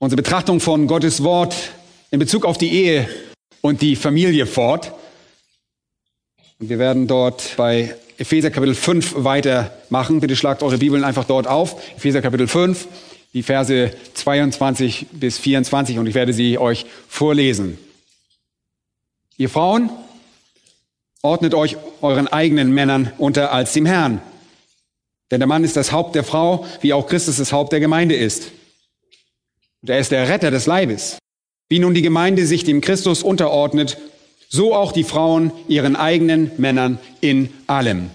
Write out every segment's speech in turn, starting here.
unsere Betrachtung von Gottes Wort in Bezug auf die Ehe und die Familie fort. Und wir werden dort bei Epheser Kapitel 5 weitermachen. Bitte schlagt eure Bibeln einfach dort auf. Epheser Kapitel 5, die Verse 22 bis 24 und ich werde sie euch vorlesen. Ihr Frauen, ordnet euch euren eigenen Männern unter als dem Herrn. Denn der Mann ist das Haupt der Frau, wie auch Christus das Haupt der Gemeinde ist. Und er ist der Retter des Leibes. Wie nun die Gemeinde sich dem Christus unterordnet, so auch die Frauen ihren eigenen Männern in allem.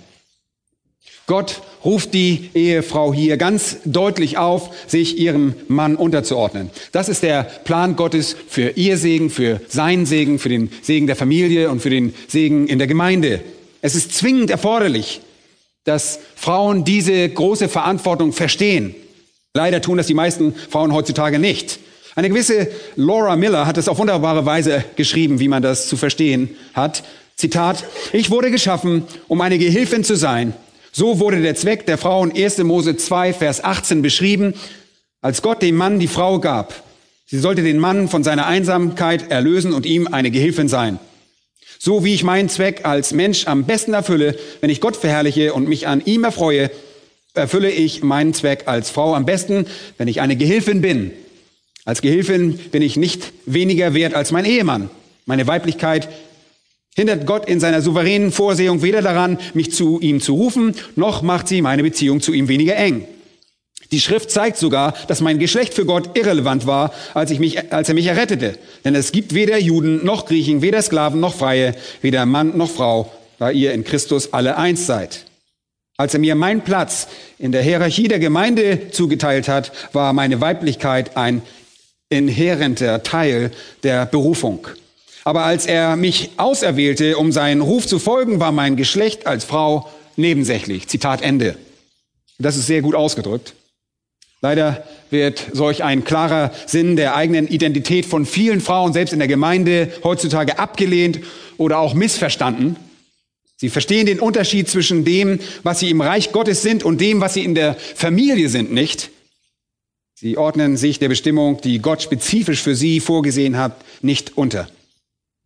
Gott ruft die Ehefrau hier ganz deutlich auf, sich ihrem Mann unterzuordnen. Das ist der Plan Gottes für ihr Segen, für seinen Segen, für den Segen der Familie und für den Segen in der Gemeinde. Es ist zwingend erforderlich, dass Frauen diese große Verantwortung verstehen. Leider tun das die meisten Frauen heutzutage nicht. Eine gewisse Laura Miller hat es auf wunderbare Weise geschrieben, wie man das zu verstehen hat. Zitat, ich wurde geschaffen, um eine Gehilfin zu sein. So wurde der Zweck der Frau in 1. Mose 2, Vers 18 beschrieben, als Gott dem Mann die Frau gab. Sie sollte den Mann von seiner Einsamkeit erlösen und ihm eine Gehilfin sein. So wie ich meinen Zweck als Mensch am besten erfülle, wenn ich Gott verherrliche und mich an ihm erfreue, erfülle ich meinen Zweck als Frau am besten, wenn ich eine Gehilfin bin. Als Gehilfin bin ich nicht weniger wert als mein Ehemann. Meine Weiblichkeit hindert Gott in seiner souveränen Vorsehung weder daran, mich zu ihm zu rufen, noch macht sie meine Beziehung zu ihm weniger eng. Die Schrift zeigt sogar, dass mein Geschlecht für Gott irrelevant war, als, ich mich, als er mich errettete. Denn es gibt weder Juden noch Griechen, weder Sklaven noch Freie, weder Mann noch Frau, da ihr in Christus alle eins seid. Als er mir meinen Platz in der Hierarchie der Gemeinde zugeteilt hat, war meine Weiblichkeit ein inhärenter Teil der Berufung. Aber als er mich auserwählte, um seinen Ruf zu folgen, war mein Geschlecht als Frau nebensächlich. Zitat Ende. Das ist sehr gut ausgedrückt. Leider wird solch ein klarer Sinn der eigenen Identität von vielen Frauen, selbst in der Gemeinde, heutzutage abgelehnt oder auch missverstanden. Sie verstehen den Unterschied zwischen dem, was sie im Reich Gottes sind und dem, was sie in der Familie sind, nicht. Sie ordnen sich der Bestimmung, die Gott spezifisch für sie vorgesehen hat, nicht unter.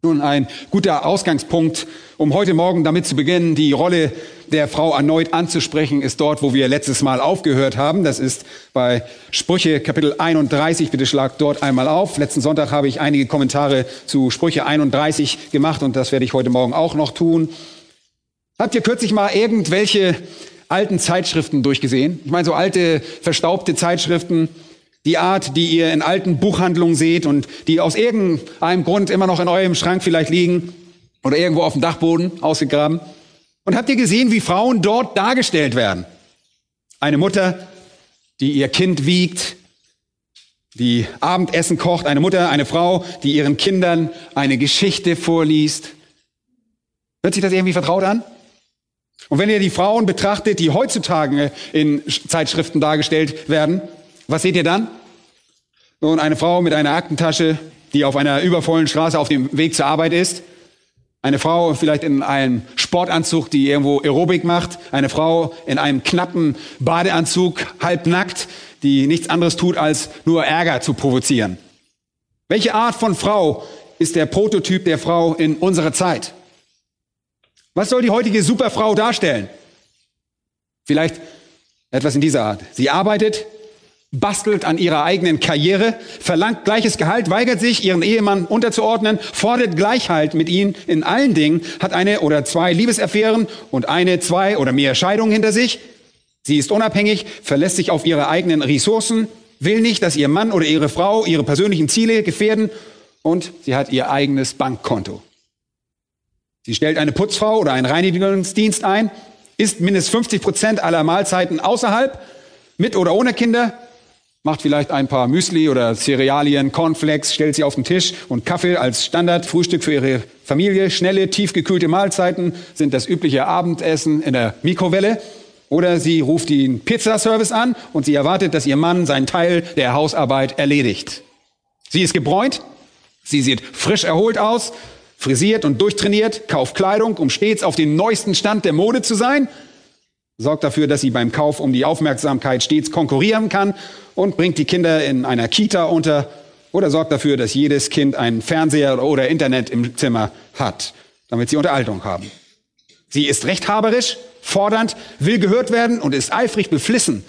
Nun ein guter Ausgangspunkt, um heute Morgen damit zu beginnen, die Rolle der Frau erneut anzusprechen, ist dort, wo wir letztes Mal aufgehört haben. Das ist bei Sprüche Kapitel 31. Bitte schlagt dort einmal auf. Letzten Sonntag habe ich einige Kommentare zu Sprüche 31 gemacht und das werde ich heute Morgen auch noch tun. Habt ihr kürzlich mal irgendwelche alten Zeitschriften durchgesehen? Ich meine, so alte, verstaubte Zeitschriften, die Art, die ihr in alten Buchhandlungen seht und die aus irgendeinem Grund immer noch in eurem Schrank vielleicht liegen oder irgendwo auf dem Dachboden ausgegraben. Und habt ihr gesehen, wie Frauen dort dargestellt werden? Eine Mutter, die ihr Kind wiegt, die Abendessen kocht, eine Mutter, eine Frau, die ihren Kindern eine Geschichte vorliest. Hört sich das irgendwie vertraut an? Und wenn ihr die Frauen betrachtet, die heutzutage in Zeitschriften dargestellt werden, was seht ihr dann? Nun, eine Frau mit einer Aktentasche, die auf einer übervollen Straße auf dem Weg zur Arbeit ist. Eine Frau vielleicht in einem Sportanzug, die irgendwo Aerobik macht. Eine Frau in einem knappen Badeanzug, halbnackt, die nichts anderes tut, als nur Ärger zu provozieren. Welche Art von Frau ist der Prototyp der Frau in unserer Zeit? Was soll die heutige Superfrau darstellen? Vielleicht etwas in dieser Art. Sie arbeitet, bastelt an ihrer eigenen Karriere, verlangt gleiches Gehalt, weigert sich, ihren Ehemann unterzuordnen, fordert Gleichheit mit ihm in allen Dingen, hat eine oder zwei Liebesaffären und eine, zwei oder mehr Scheidungen hinter sich. Sie ist unabhängig, verlässt sich auf ihre eigenen Ressourcen, will nicht, dass ihr Mann oder ihre Frau ihre persönlichen Ziele gefährden und sie hat ihr eigenes Bankkonto. Sie stellt eine Putzfrau oder einen Reinigungsdienst ein, isst mindestens 50 Prozent aller Mahlzeiten außerhalb, mit oder ohne Kinder, macht vielleicht ein paar Müsli oder Cerealien, Cornflakes, stellt sie auf den Tisch und Kaffee als Standardfrühstück für ihre Familie. Schnelle, tiefgekühlte Mahlzeiten sind das übliche Abendessen in der Mikrowelle. Oder sie ruft den Pizzaservice an und sie erwartet, dass ihr Mann seinen Teil der Hausarbeit erledigt. Sie ist gebräunt, sie sieht frisch erholt aus, frisiert und durchtrainiert, kauft Kleidung, um stets auf dem neuesten Stand der Mode zu sein, sorgt dafür, dass sie beim Kauf um die Aufmerksamkeit stets konkurrieren kann und bringt die Kinder in einer Kita unter oder sorgt dafür, dass jedes Kind einen Fernseher oder Internet im Zimmer hat, damit sie Unterhaltung haben. Sie ist rechthaberisch, fordernd, will gehört werden und ist eifrig beflissen,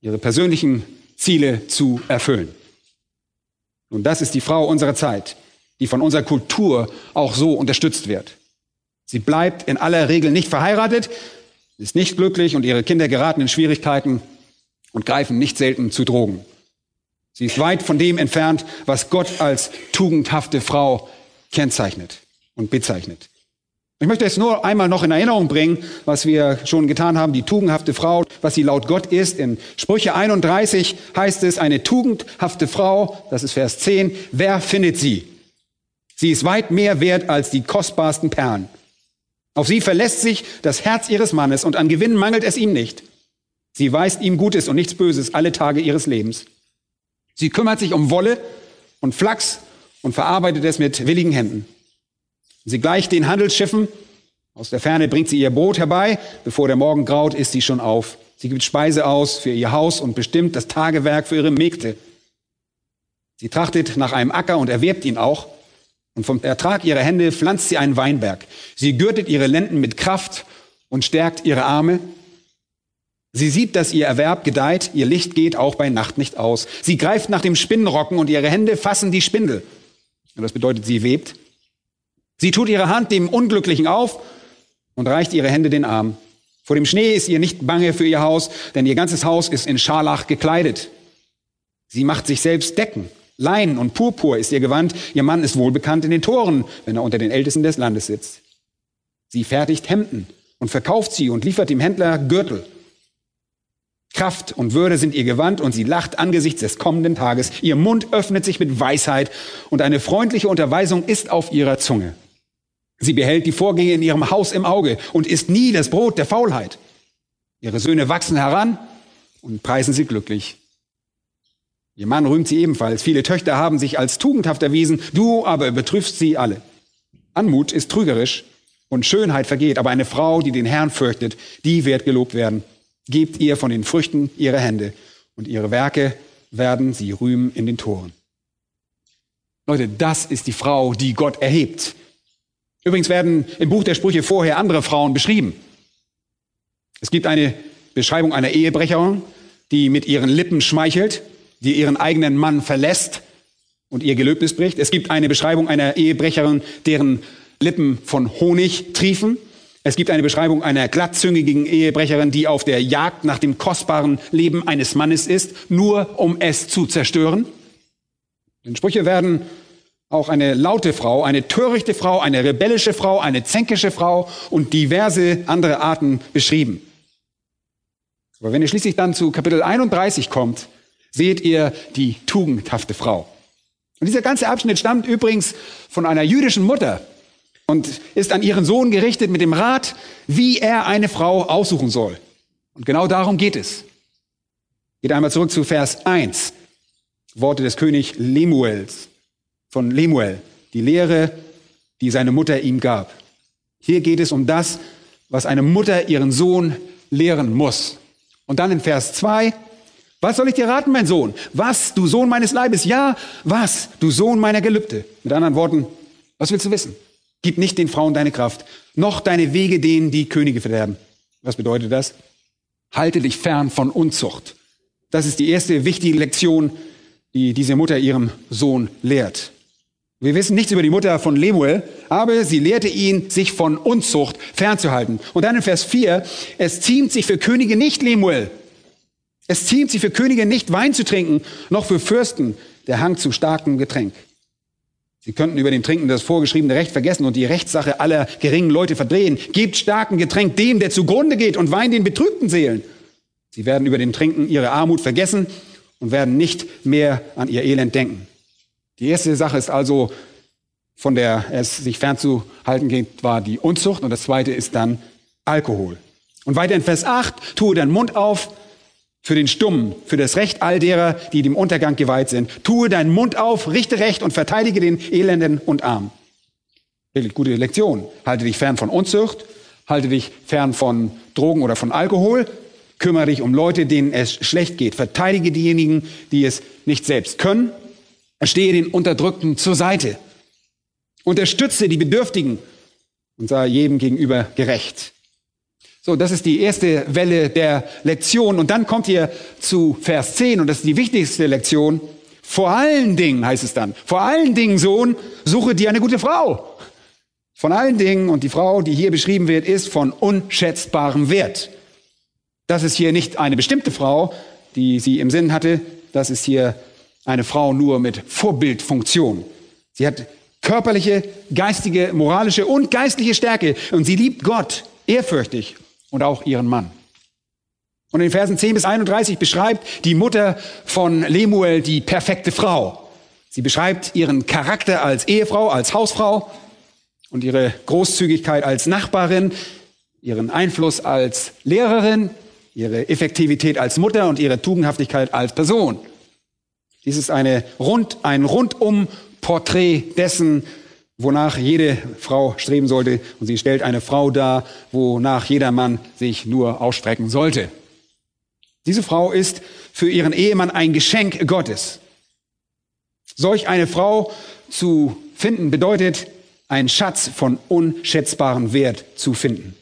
ihre persönlichen Ziele zu erfüllen. Und das ist die Frau unserer Zeit, die von unserer Kultur auch so unterstützt wird. Sie bleibt in aller Regel nicht verheiratet, ist nicht glücklich und ihre Kinder geraten in Schwierigkeiten und greifen nicht selten zu Drogen. Sie ist weit von dem entfernt, was Gott als tugendhafte Frau kennzeichnet und bezeichnet. Ich möchte es nur einmal noch in Erinnerung bringen, was wir schon getan haben, die tugendhafte Frau, was sie laut Gott ist. In Sprüche 31 heißt es, eine tugendhafte Frau, das ist Vers 10, wer findet sie? Sie ist weit mehr wert als die kostbarsten Perlen. Auf sie verlässt sich das Herz ihres Mannes und an Gewinn mangelt es ihm nicht. Sie weist ihm Gutes und nichts Böses alle Tage ihres Lebens. Sie kümmert sich um Wolle und Flachs und verarbeitet es mit willigen Händen. Sie gleicht den Handelsschiffen. Aus der Ferne bringt sie ihr Boot herbei. Bevor der Morgen graut, ist sie schon auf. Sie gibt Speise aus für ihr Haus und bestimmt das Tagewerk für ihre Mägde. Sie trachtet nach einem Acker und erwerbt ihn auch. Und vom Ertrag ihrer Hände pflanzt sie einen Weinberg. Sie gürtet ihre Lenden mit Kraft und stärkt ihre Arme. Sie sieht, dass ihr Erwerb gedeiht, ihr Licht geht auch bei Nacht nicht aus. Sie greift nach dem Spinnenrocken und ihre Hände fassen die Spindel. Und das bedeutet, sie webt. Sie tut ihre Hand dem Unglücklichen auf und reicht ihre Hände den Arm. Vor dem Schnee ist ihr nicht bange für ihr Haus, denn ihr ganzes Haus ist in Scharlach gekleidet. Sie macht sich selbst Decken Lein und Purpur ist ihr Gewand. Ihr Mann ist wohlbekannt in den Toren, wenn er unter den Ältesten des Landes sitzt. Sie fertigt Hemden und verkauft sie und liefert dem Händler Gürtel. Kraft und Würde sind ihr Gewand und sie lacht angesichts des kommenden Tages. Ihr Mund öffnet sich mit Weisheit und eine freundliche Unterweisung ist auf ihrer Zunge. Sie behält die Vorgänge in ihrem Haus im Auge und isst nie das Brot der Faulheit. Ihre Söhne wachsen heran und preisen sie glücklich. Ihr Mann rühmt sie ebenfalls. Viele Töchter haben sich als tugendhaft erwiesen, du aber übertriffst sie alle. Anmut ist trügerisch und Schönheit vergeht, aber eine Frau, die den Herrn fürchtet, die wird gelobt werden. Gebt ihr von den Früchten ihre Hände und ihre Werke werden sie rühmen in den Toren. Leute, das ist die Frau, die Gott erhebt. Übrigens werden im Buch der Sprüche vorher andere Frauen beschrieben. Es gibt eine Beschreibung einer Ehebrecherin, die mit ihren Lippen schmeichelt die ihren eigenen Mann verlässt und ihr Gelöbnis bricht. Es gibt eine Beschreibung einer Ehebrecherin, deren Lippen von Honig triefen. Es gibt eine Beschreibung einer glattzüngigen Ehebrecherin, die auf der Jagd nach dem kostbaren Leben eines Mannes ist, nur um es zu zerstören. In Sprüche werden auch eine laute Frau, eine törichte Frau, eine rebellische Frau, eine zänkische Frau und diverse andere Arten beschrieben. Aber wenn ihr schließlich dann zu Kapitel 31 kommt, seht ihr die tugendhafte Frau. Und dieser ganze Abschnitt stammt übrigens von einer jüdischen Mutter und ist an ihren Sohn gerichtet mit dem Rat, wie er eine Frau aussuchen soll. Und genau darum geht es. Geht einmal zurück zu Vers 1. Worte des König Lemuels, von Lemuel, die Lehre, die seine Mutter ihm gab. Hier geht es um das, was eine Mutter ihren Sohn lehren muss. Und dann in Vers 2, was soll ich dir raten, mein Sohn? Was, du Sohn meines Leibes? Ja, was, du Sohn meiner Gelübde? Mit anderen Worten, was willst du wissen? Gib nicht den Frauen deine Kraft, noch deine Wege denen, die Könige verderben. Was bedeutet das? Halte dich fern von Unzucht. Das ist die erste wichtige Lektion, die diese Mutter ihrem Sohn lehrt. Wir wissen nichts über die Mutter von Lemuel, aber sie lehrte ihn, sich von Unzucht fernzuhalten. Und dann in Vers 4, es ziemt sich für Könige nicht Lemuel, es ziemt sich für Könige nicht Wein zu trinken, noch für Fürsten der Hang zu starkem Getränk. Sie könnten über den Trinken das vorgeschriebene Recht vergessen und die Rechtssache aller geringen Leute verdrehen. Gebt starken Getränk dem, der zugrunde geht und Wein den betrübten Seelen. Sie werden über den Trinken ihre Armut vergessen und werden nicht mehr an ihr Elend denken. Die erste Sache ist also, von der es sich fernzuhalten geht, war die Unzucht und das zweite ist dann Alkohol. Und weiter in Vers 8, tue deinen Mund auf für den Stummen, für das Recht all derer, die dem Untergang geweiht sind. Tue deinen Mund auf, richte Recht und verteidige den Elenden und Armen. Wirklich gute Lektion. Halte dich fern von Unzucht, halte dich fern von Drogen oder von Alkohol, kümmere dich um Leute, denen es schlecht geht. Verteidige diejenigen, die es nicht selbst können. Stehe den Unterdrückten zur Seite. Unterstütze die Bedürftigen und sei jedem gegenüber gerecht. So, das ist die erste Welle der Lektion. Und dann kommt ihr zu Vers 10 und das ist die wichtigste Lektion. Vor allen Dingen heißt es dann, vor allen Dingen, Sohn, suche dir eine gute Frau. Von allen Dingen, und die Frau, die hier beschrieben wird, ist von unschätzbarem Wert. Das ist hier nicht eine bestimmte Frau, die sie im Sinn hatte. Das ist hier eine Frau nur mit Vorbildfunktion. Sie hat körperliche, geistige, moralische und geistliche Stärke. Und sie liebt Gott ehrfürchtig und auch ihren Mann. Und in Versen 10 bis 31 beschreibt die Mutter von Lemuel die perfekte Frau. Sie beschreibt ihren Charakter als Ehefrau, als Hausfrau und ihre Großzügigkeit als Nachbarin, ihren Einfluss als Lehrerin, ihre Effektivität als Mutter und ihre Tugendhaftigkeit als Person. Dies ist eine rund, ein rundum Porträt dessen, wonach jede Frau streben sollte. Und sie stellt eine Frau dar, wonach jeder Mann sich nur ausstrecken sollte. Diese Frau ist für ihren Ehemann ein Geschenk Gottes. Solch eine Frau zu finden bedeutet, einen Schatz von unschätzbarem Wert zu finden.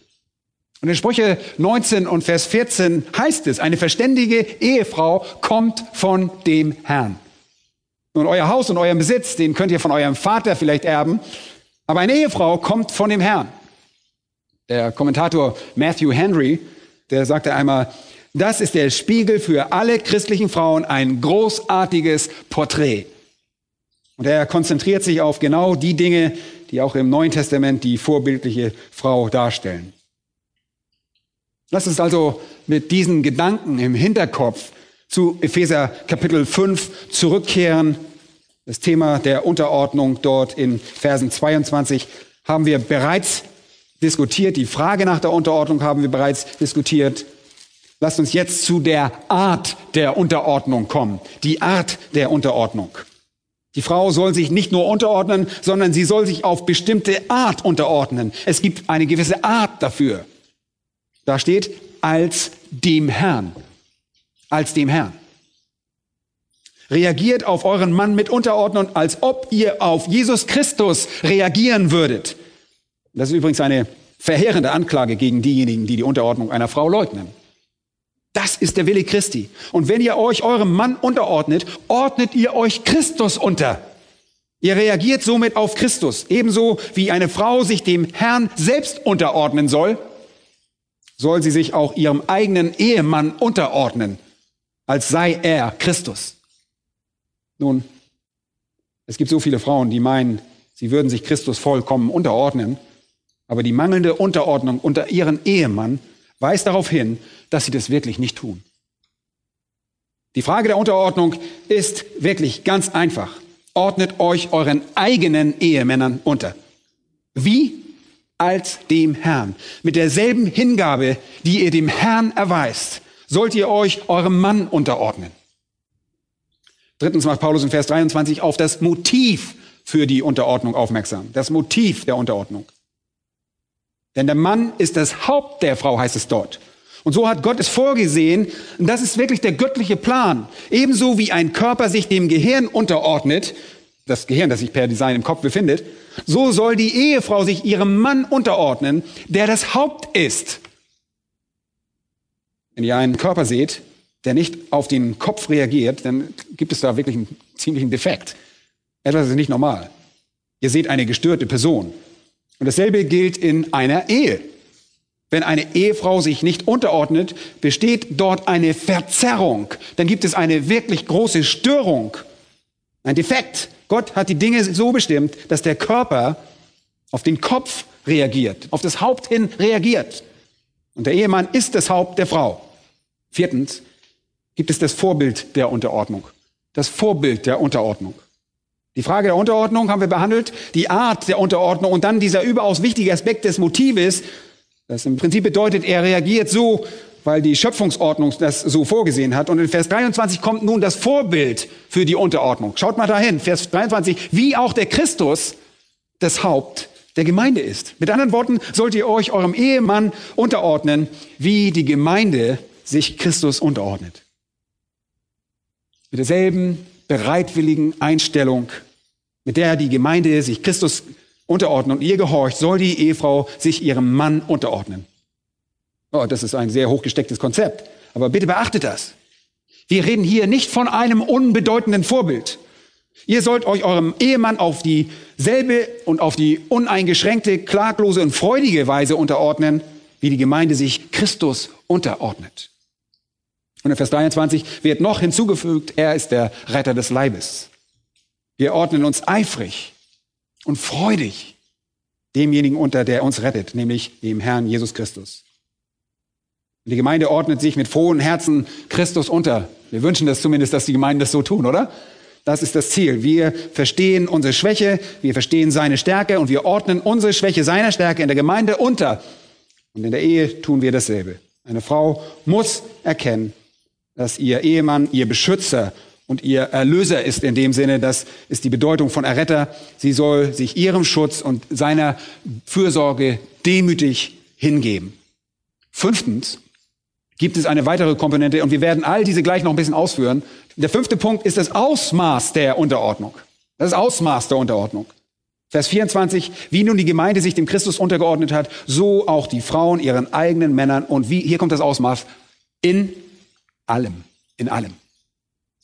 Und in Sprüche 19 und Vers 14 heißt es, eine verständige Ehefrau kommt von dem Herrn. Nun, euer Haus und euer Besitz, den könnt ihr von eurem Vater vielleicht erben. Aber eine Ehefrau kommt von dem Herrn. Der Kommentator Matthew Henry, der sagte einmal, das ist der Spiegel für alle christlichen Frauen, ein großartiges Porträt. Und er konzentriert sich auf genau die Dinge, die auch im Neuen Testament die vorbildliche Frau darstellen. Lass uns also mit diesen Gedanken im Hinterkopf zu Epheser Kapitel 5 zurückkehren. Das Thema der Unterordnung dort in Versen 22 haben wir bereits diskutiert. Die Frage nach der Unterordnung haben wir bereits diskutiert. Lasst uns jetzt zu der Art der Unterordnung kommen. Die Art der Unterordnung. Die Frau soll sich nicht nur unterordnen, sondern sie soll sich auf bestimmte Art unterordnen. Es gibt eine gewisse Art dafür. Da steht als dem Herrn als dem Herrn. Reagiert auf euren Mann mit Unterordnung, als ob ihr auf Jesus Christus reagieren würdet. Das ist übrigens eine verheerende Anklage gegen diejenigen, die die Unterordnung einer Frau leugnen. Das ist der Wille Christi. Und wenn ihr euch eurem Mann unterordnet, ordnet ihr euch Christus unter. Ihr reagiert somit auf Christus, ebenso wie eine Frau sich dem Herrn selbst unterordnen soll, soll sie sich auch ihrem eigenen Ehemann unterordnen, als sei er Christus. Nun, es gibt so viele Frauen, die meinen, sie würden sich Christus vollkommen unterordnen, aber die mangelnde Unterordnung unter ihren Ehemann weist darauf hin, dass sie das wirklich nicht tun. Die Frage der Unterordnung ist wirklich ganz einfach. Ordnet euch euren eigenen Ehemännern unter. Wie? Als dem Herrn. Mit derselben Hingabe, die ihr dem Herrn erweist sollt ihr euch eurem Mann unterordnen. Drittens macht Paulus in Vers 23 auf das Motiv für die Unterordnung aufmerksam. Das Motiv der Unterordnung. Denn der Mann ist das Haupt der Frau, heißt es dort. Und so hat Gott es vorgesehen, und das ist wirklich der göttliche Plan. Ebenso wie ein Körper sich dem Gehirn unterordnet, das Gehirn, das sich per Design im Kopf befindet, so soll die Ehefrau sich ihrem Mann unterordnen, der das Haupt ist. Wenn ihr einen Körper seht, der nicht auf den Kopf reagiert, dann gibt es da wirklich einen ziemlichen Defekt. Etwas ist nicht normal. Ihr seht eine gestörte Person. Und dasselbe gilt in einer Ehe. Wenn eine Ehefrau sich nicht unterordnet, besteht dort eine Verzerrung. Dann gibt es eine wirklich große Störung, ein Defekt. Gott hat die Dinge so bestimmt, dass der Körper auf den Kopf reagiert, auf das Haupt hin reagiert. Und der Ehemann ist das Haupt der Frau. Viertens, gibt es das Vorbild der Unterordnung. Das Vorbild der Unterordnung. Die Frage der Unterordnung haben wir behandelt, die Art der Unterordnung und dann dieser überaus wichtige Aspekt des Motives, das im Prinzip bedeutet, er reagiert so, weil die Schöpfungsordnung das so vorgesehen hat. Und in Vers 23 kommt nun das Vorbild für die Unterordnung. Schaut mal dahin, Vers 23, wie auch der Christus das Haupt der Gemeinde ist. Mit anderen Worten, sollt ihr euch eurem Ehemann unterordnen, wie die Gemeinde sich Christus unterordnet. Mit derselben bereitwilligen Einstellung, mit der die Gemeinde sich Christus unterordnet und ihr gehorcht, soll die Ehefrau sich ihrem Mann unterordnen. Oh, das ist ein sehr hochgestecktes Konzept. Aber bitte beachtet das. Wir reden hier nicht von einem unbedeutenden Vorbild. Ihr sollt euch eurem Ehemann auf dieselbe und auf die uneingeschränkte, klaglose und freudige Weise unterordnen, wie die Gemeinde sich Christus unterordnet. Und in Vers 23 wird noch hinzugefügt, er ist der Retter des Leibes. Wir ordnen uns eifrig und freudig demjenigen unter, der uns rettet, nämlich dem Herrn Jesus Christus. Und die Gemeinde ordnet sich mit frohen Herzen Christus unter. Wir wünschen das zumindest, dass die Gemeinden das so tun, oder? Das ist das Ziel. Wir verstehen unsere Schwäche, wir verstehen seine Stärke und wir ordnen unsere Schwäche seiner Stärke in der Gemeinde unter. Und in der Ehe tun wir dasselbe. Eine Frau muss erkennen, dass ihr Ehemann ihr Beschützer und ihr Erlöser ist in dem Sinne, das ist die Bedeutung von Erretter. Sie soll sich ihrem Schutz und seiner Fürsorge demütig hingeben. Fünftens gibt es eine weitere Komponente und wir werden all diese gleich noch ein bisschen ausführen. Der fünfte Punkt ist das Ausmaß der Unterordnung. Das Ausmaß der Unterordnung. Vers 24, wie nun die Gemeinde sich dem Christus untergeordnet hat, so auch die Frauen ihren eigenen Männern und wie, hier kommt das Ausmaß, in allem, in allem,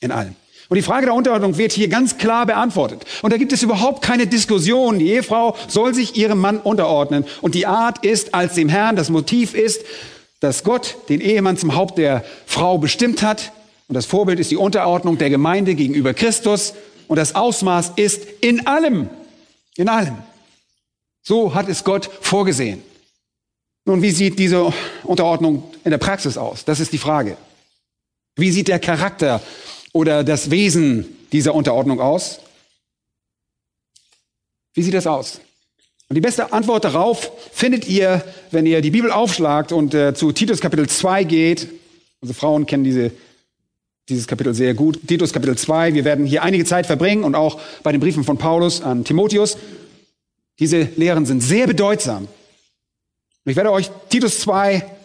in allem. Und die Frage der Unterordnung wird hier ganz klar beantwortet. Und da gibt es überhaupt keine Diskussion. Die Ehefrau soll sich ihrem Mann unterordnen. Und die Art ist als dem Herrn, das Motiv ist, dass Gott den Ehemann zum Haupt der Frau bestimmt hat. Und das Vorbild ist die Unterordnung der Gemeinde gegenüber Christus. Und das Ausmaß ist in allem, in allem. So hat es Gott vorgesehen. Nun, wie sieht diese Unterordnung in der Praxis aus? Das ist die Frage. Wie sieht der Charakter oder das Wesen dieser Unterordnung aus? Wie sieht das aus? Und die beste Antwort darauf findet ihr, wenn ihr die Bibel aufschlagt und äh, zu Titus Kapitel 2 geht. Unsere Frauen kennen diese, dieses Kapitel sehr gut. Titus Kapitel 2. Wir werden hier einige Zeit verbringen und auch bei den Briefen von Paulus an Timotheus. Diese Lehren sind sehr bedeutsam. Ich werde euch Titus 2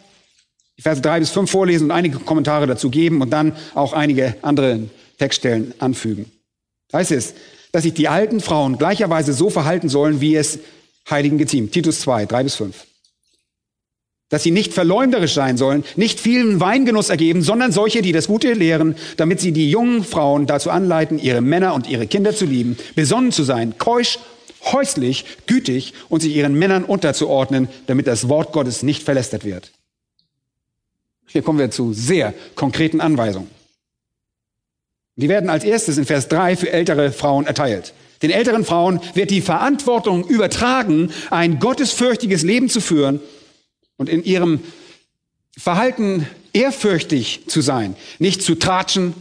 die Verse drei bis fünf vorlesen und einige Kommentare dazu geben und dann auch einige andere Textstellen anfügen. Da heißt es, dass sich die alten Frauen gleicherweise so verhalten sollen, wie es Heiligen geziemt. Titus 2, drei bis fünf. Dass sie nicht verleumderisch sein sollen, nicht vielen Weingenuss ergeben, sondern solche, die das Gute lehren, damit sie die jungen Frauen dazu anleiten, ihre Männer und ihre Kinder zu lieben, besonnen zu sein, keusch, häuslich, gütig und sich ihren Männern unterzuordnen, damit das Wort Gottes nicht verlästert wird. Hier kommen wir zu sehr konkreten Anweisungen. Die werden als erstes in Vers 3 für ältere Frauen erteilt. Den älteren Frauen wird die Verantwortung übertragen, ein gottesfürchtiges Leben zu führen und in ihrem Verhalten ehrfürchtig zu sein, nicht zu tratschen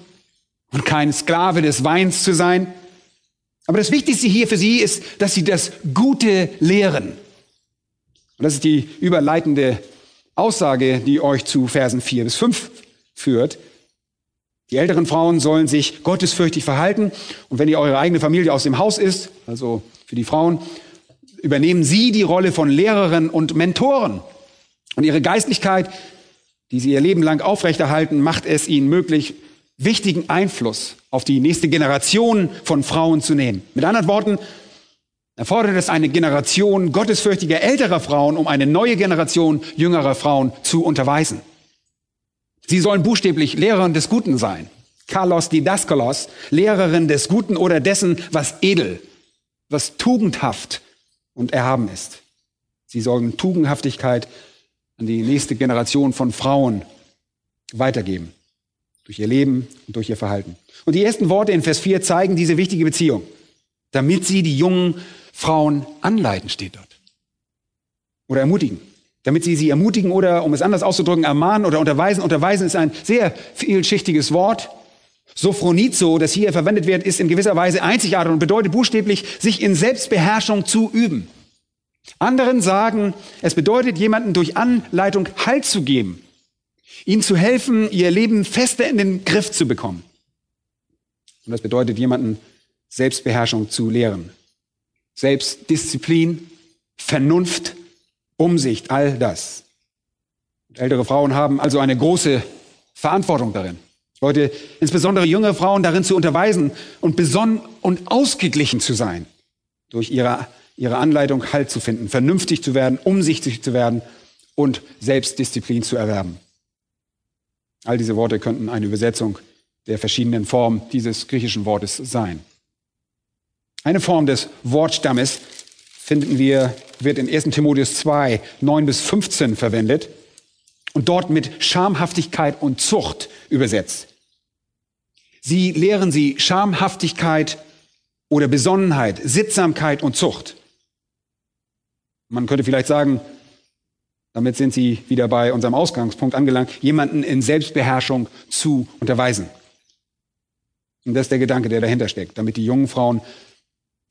und kein Sklave des Weins zu sein. Aber das Wichtigste hier für sie ist, dass sie das Gute lehren. Und das ist die überleitende Aussage, die euch zu Versen 4 bis 5 führt. Die älteren Frauen sollen sich gottesfürchtig verhalten. Und wenn ihr eure eigene Familie aus dem Haus ist, also für die Frauen, übernehmen sie die Rolle von Lehrerinnen und Mentoren. Und ihre Geistlichkeit, die sie ihr Leben lang aufrechterhalten, macht es ihnen möglich, wichtigen Einfluss auf die nächste Generation von Frauen zu nehmen. Mit anderen Worten, erfordert es eine Generation gottesfürchtiger älterer Frauen, um eine neue Generation jüngerer Frauen zu unterweisen. Sie sollen buchstäblich Lehrerin des Guten sein. Carlos Didaskalos, Lehrerin des Guten oder dessen, was edel, was tugendhaft und erhaben ist. Sie sollen Tugendhaftigkeit an die nächste Generation von Frauen weitergeben. Durch ihr Leben und durch ihr Verhalten. Und die ersten Worte in Vers 4 zeigen diese wichtige Beziehung. Damit sie die jungen Frauen anleiten, steht dort. Oder ermutigen. damit sie sie ermutigen oder, um es anders auszudrücken, ermahnen oder unterweisen. Unterweisen ist ein sehr vielschichtiges Wort. Sophronizo, das hier verwendet wird, ist in gewisser Weise einzigartig und bedeutet buchstäblich, sich in Selbstbeherrschung zu üben. Anderen sagen, es bedeutet, jemanden durch Anleitung Halt zu geben, ihnen zu helfen, ihr Leben fester in den Griff zu bekommen. Und das bedeutet, jemanden Selbstbeherrschung zu lehren. Selbstdisziplin, Vernunft, Umsicht, all das. Ältere Frauen haben also eine große Verantwortung darin. Leute, insbesondere junge Frauen darin zu unterweisen und besonnen und ausgeglichen zu sein, durch ihre, ihre Anleitung Halt zu finden, vernünftig zu werden, umsichtig zu werden und Selbstdisziplin zu erwerben. All diese Worte könnten eine Übersetzung der verschiedenen Formen dieses griechischen Wortes sein. Eine Form des Wortstammes finden wir, wird in 1 Timotheus 2, 9 bis 15 verwendet und dort mit Schamhaftigkeit und Zucht übersetzt. Sie lehren sie Schamhaftigkeit oder Besonnenheit, Sittsamkeit und Zucht. Man könnte vielleicht sagen, damit sind sie wieder bei unserem Ausgangspunkt angelangt, jemanden in Selbstbeherrschung zu unterweisen. Und das ist der Gedanke, der dahinter steckt, damit die jungen Frauen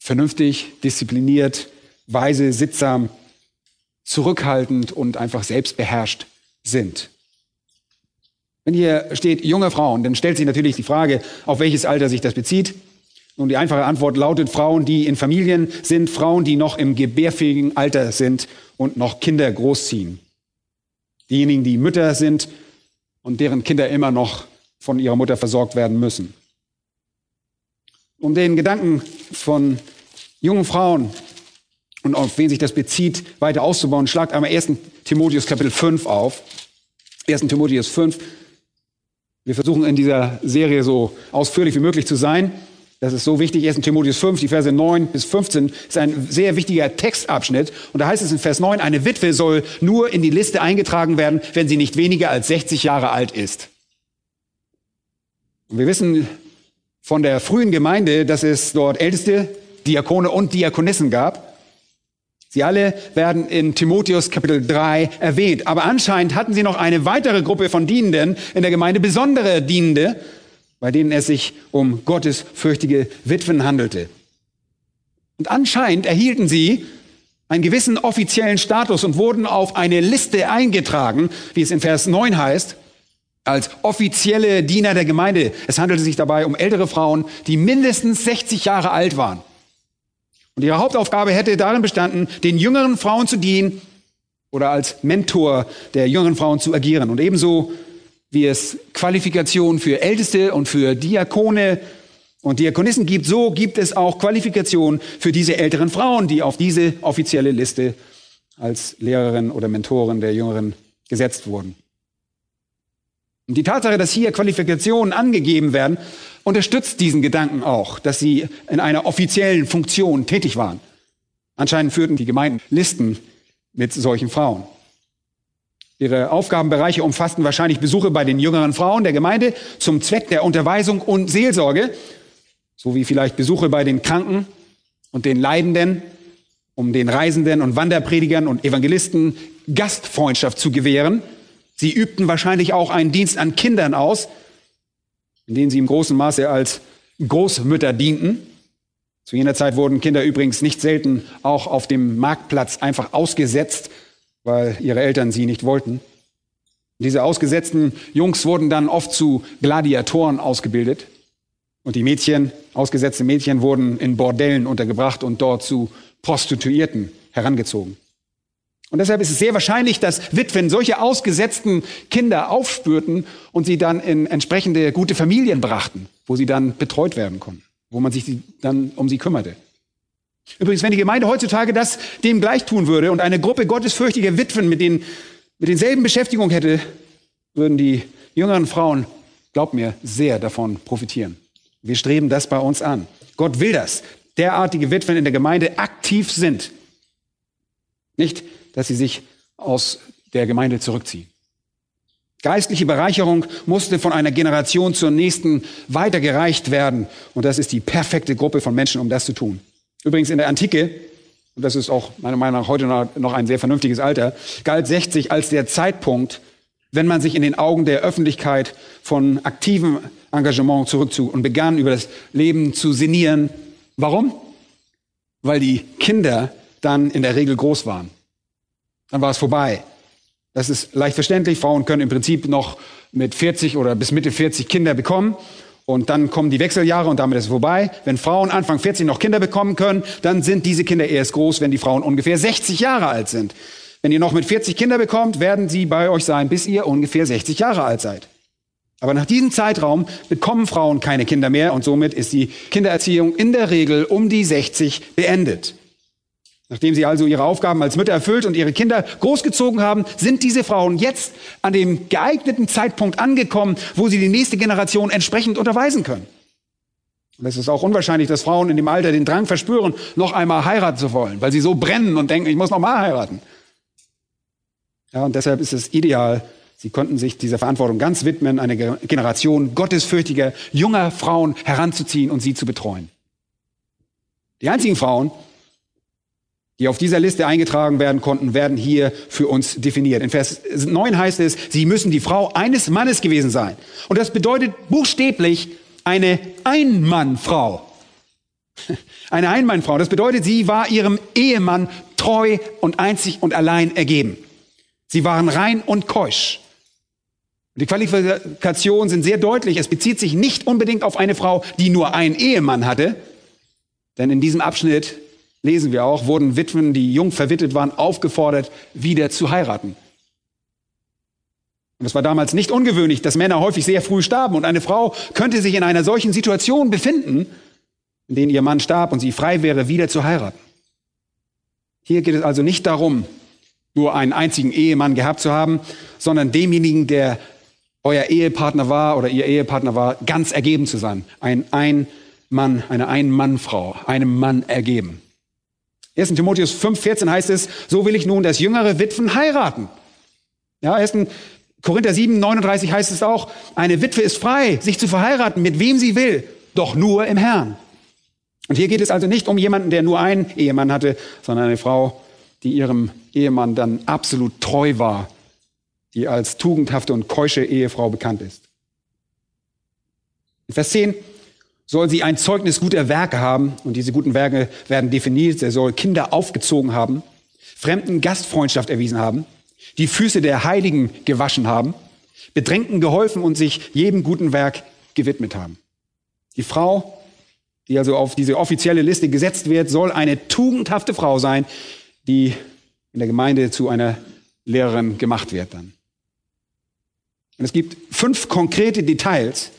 vernünftig, diszipliniert, weise, sittsam, zurückhaltend und einfach selbstbeherrscht sind. Wenn hier steht junge Frauen, dann stellt sich natürlich die Frage, auf welches Alter sich das bezieht. Und die einfache Antwort lautet Frauen, die in Familien sind, Frauen, die noch im gebärfähigen Alter sind und noch Kinder großziehen. Diejenigen, die Mütter sind und deren Kinder immer noch von ihrer Mutter versorgt werden müssen. Um den Gedanken von jungen Frauen und auf wen sich das bezieht, weiter auszubauen, schlagt einmal 1. Timotheus Kapitel 5 auf. 1. Timotheus 5. Wir versuchen in dieser Serie so ausführlich wie möglich zu sein. Das ist so wichtig. 1. Timotheus 5, die Verse 9 bis 15 ist ein sehr wichtiger Textabschnitt. Und da heißt es in Vers 9, eine Witwe soll nur in die Liste eingetragen werden, wenn sie nicht weniger als 60 Jahre alt ist. Und wir wissen von der frühen Gemeinde, dass es dort Älteste, Diakone und Diakonissen gab. Sie alle werden in Timotheus Kapitel 3 erwähnt. Aber anscheinend hatten sie noch eine weitere Gruppe von Dienenden in der Gemeinde, besondere Dienende, bei denen es sich um gottesfürchtige Witwen handelte. Und anscheinend erhielten sie einen gewissen offiziellen Status und wurden auf eine Liste eingetragen, wie es in Vers 9 heißt, als offizielle Diener der Gemeinde. Es handelte sich dabei um ältere Frauen, die mindestens 60 Jahre alt waren. Und ihre Hauptaufgabe hätte darin bestanden, den jüngeren Frauen zu dienen oder als Mentor der jüngeren Frauen zu agieren. Und ebenso wie es Qualifikationen für Älteste und für Diakone und Diakonissen gibt, so gibt es auch Qualifikationen für diese älteren Frauen, die auf diese offizielle Liste als Lehrerin oder Mentorin der Jüngeren gesetzt wurden. Und die Tatsache, dass hier Qualifikationen angegeben werden, unterstützt diesen Gedanken auch, dass sie in einer offiziellen Funktion tätig waren. Anscheinend führten die Gemeinden Listen mit solchen Frauen. Ihre Aufgabenbereiche umfassten wahrscheinlich Besuche bei den jüngeren Frauen der Gemeinde zum Zweck der Unterweisung und Seelsorge, sowie vielleicht Besuche bei den Kranken und den Leidenden, um den Reisenden und Wanderpredigern und Evangelisten Gastfreundschaft zu gewähren. Sie übten wahrscheinlich auch einen Dienst an Kindern aus, in denen sie im großen Maße als Großmütter dienten. Zu jener Zeit wurden Kinder übrigens nicht selten auch auf dem Marktplatz einfach ausgesetzt, weil ihre Eltern sie nicht wollten. Diese ausgesetzten Jungs wurden dann oft zu Gladiatoren ausgebildet. Und die Mädchen, ausgesetzte Mädchen, wurden in Bordellen untergebracht und dort zu Prostituierten herangezogen. Und deshalb ist es sehr wahrscheinlich, dass Witwen solche ausgesetzten Kinder aufspürten und sie dann in entsprechende gute Familien brachten, wo sie dann betreut werden konnten, wo man sich dann um sie kümmerte. Übrigens, wenn die Gemeinde heutzutage das dem gleich tun würde und eine Gruppe gottesfürchtiger Witwen mit, den, mit denselben Beschäftigungen hätte, würden die jüngeren Frauen, glaubt mir, sehr davon profitieren. Wir streben das bei uns an. Gott will das. Derartige Witwen in der Gemeinde aktiv sind. Nicht dass sie sich aus der Gemeinde zurückziehen. Geistliche Bereicherung musste von einer Generation zur nächsten weitergereicht werden. Und das ist die perfekte Gruppe von Menschen, um das zu tun. Übrigens in der Antike und das ist auch meiner Meinung nach heute noch ein sehr vernünftiges Alter, galt 60 als der Zeitpunkt, wenn man sich in den Augen der Öffentlichkeit von aktivem Engagement zurückzog und begann über das Leben zu sinnieren. Warum? Weil die Kinder dann in der Regel groß waren. Dann war es vorbei. Das ist leicht verständlich. Frauen können im Prinzip noch mit 40 oder bis Mitte 40 Kinder bekommen. Und dann kommen die Wechseljahre und damit ist es vorbei. Wenn Frauen Anfang 40 noch Kinder bekommen können, dann sind diese Kinder erst groß, wenn die Frauen ungefähr 60 Jahre alt sind. Wenn ihr noch mit 40 Kinder bekommt, werden sie bei euch sein, bis ihr ungefähr 60 Jahre alt seid. Aber nach diesem Zeitraum bekommen Frauen keine Kinder mehr und somit ist die Kindererziehung in der Regel um die 60 beendet. Nachdem sie also ihre Aufgaben als Mütter erfüllt und ihre Kinder großgezogen haben, sind diese Frauen jetzt an dem geeigneten Zeitpunkt angekommen, wo sie die nächste Generation entsprechend unterweisen können. Und es ist auch unwahrscheinlich, dass Frauen in dem Alter den Drang verspüren, noch einmal heiraten zu wollen, weil sie so brennen und denken, ich muss noch mal heiraten. Ja, und deshalb ist es ideal, sie konnten sich dieser Verantwortung ganz widmen, eine Generation gottesfürchtiger, junger Frauen heranzuziehen und sie zu betreuen. Die einzigen Frauen, die auf dieser Liste eingetragen werden konnten, werden hier für uns definiert. In Vers 9 heißt es, sie müssen die Frau eines Mannes gewesen sein. Und das bedeutet buchstäblich eine Einmannfrau. Eine Einmannfrau. Das bedeutet, sie war ihrem Ehemann treu und einzig und allein ergeben. Sie waren rein und keusch. Die Qualifikationen sind sehr deutlich. Es bezieht sich nicht unbedingt auf eine Frau, die nur einen Ehemann hatte. Denn in diesem Abschnitt lesen wir auch, wurden Witwen, die jung verwitwet waren, aufgefordert, wieder zu heiraten. Und es war damals nicht ungewöhnlich, dass Männer häufig sehr früh starben und eine Frau könnte sich in einer solchen Situation befinden, in denen ihr Mann starb und sie frei wäre, wieder zu heiraten. Hier geht es also nicht darum, nur einen einzigen Ehemann gehabt zu haben, sondern demjenigen, der euer Ehepartner war oder ihr Ehepartner war, ganz ergeben zu sein. Ein Ein-Mann, eine Ein-Mann-Frau, einem Mann ergeben. 1. Timotheus 5, 14 heißt es, so will ich nun, dass jüngere Witwen heiraten. Ja, 1. Korinther 7, 39 heißt es auch, eine Witwe ist frei, sich zu verheiraten, mit wem sie will, doch nur im Herrn. Und hier geht es also nicht um jemanden, der nur einen Ehemann hatte, sondern eine Frau, die ihrem Ehemann dann absolut treu war, die als tugendhafte und keusche Ehefrau bekannt ist. In Vers 10 soll sie ein Zeugnis guter Werke haben und diese guten Werke werden definiert. Er soll Kinder aufgezogen haben, Fremden Gastfreundschaft erwiesen haben, die Füße der Heiligen gewaschen haben, Bedrängten geholfen und sich jedem guten Werk gewidmet haben. Die Frau, die also auf diese offizielle Liste gesetzt wird, soll eine tugendhafte Frau sein, die in der Gemeinde zu einer Lehrerin gemacht wird dann. Und es gibt fünf konkrete Details,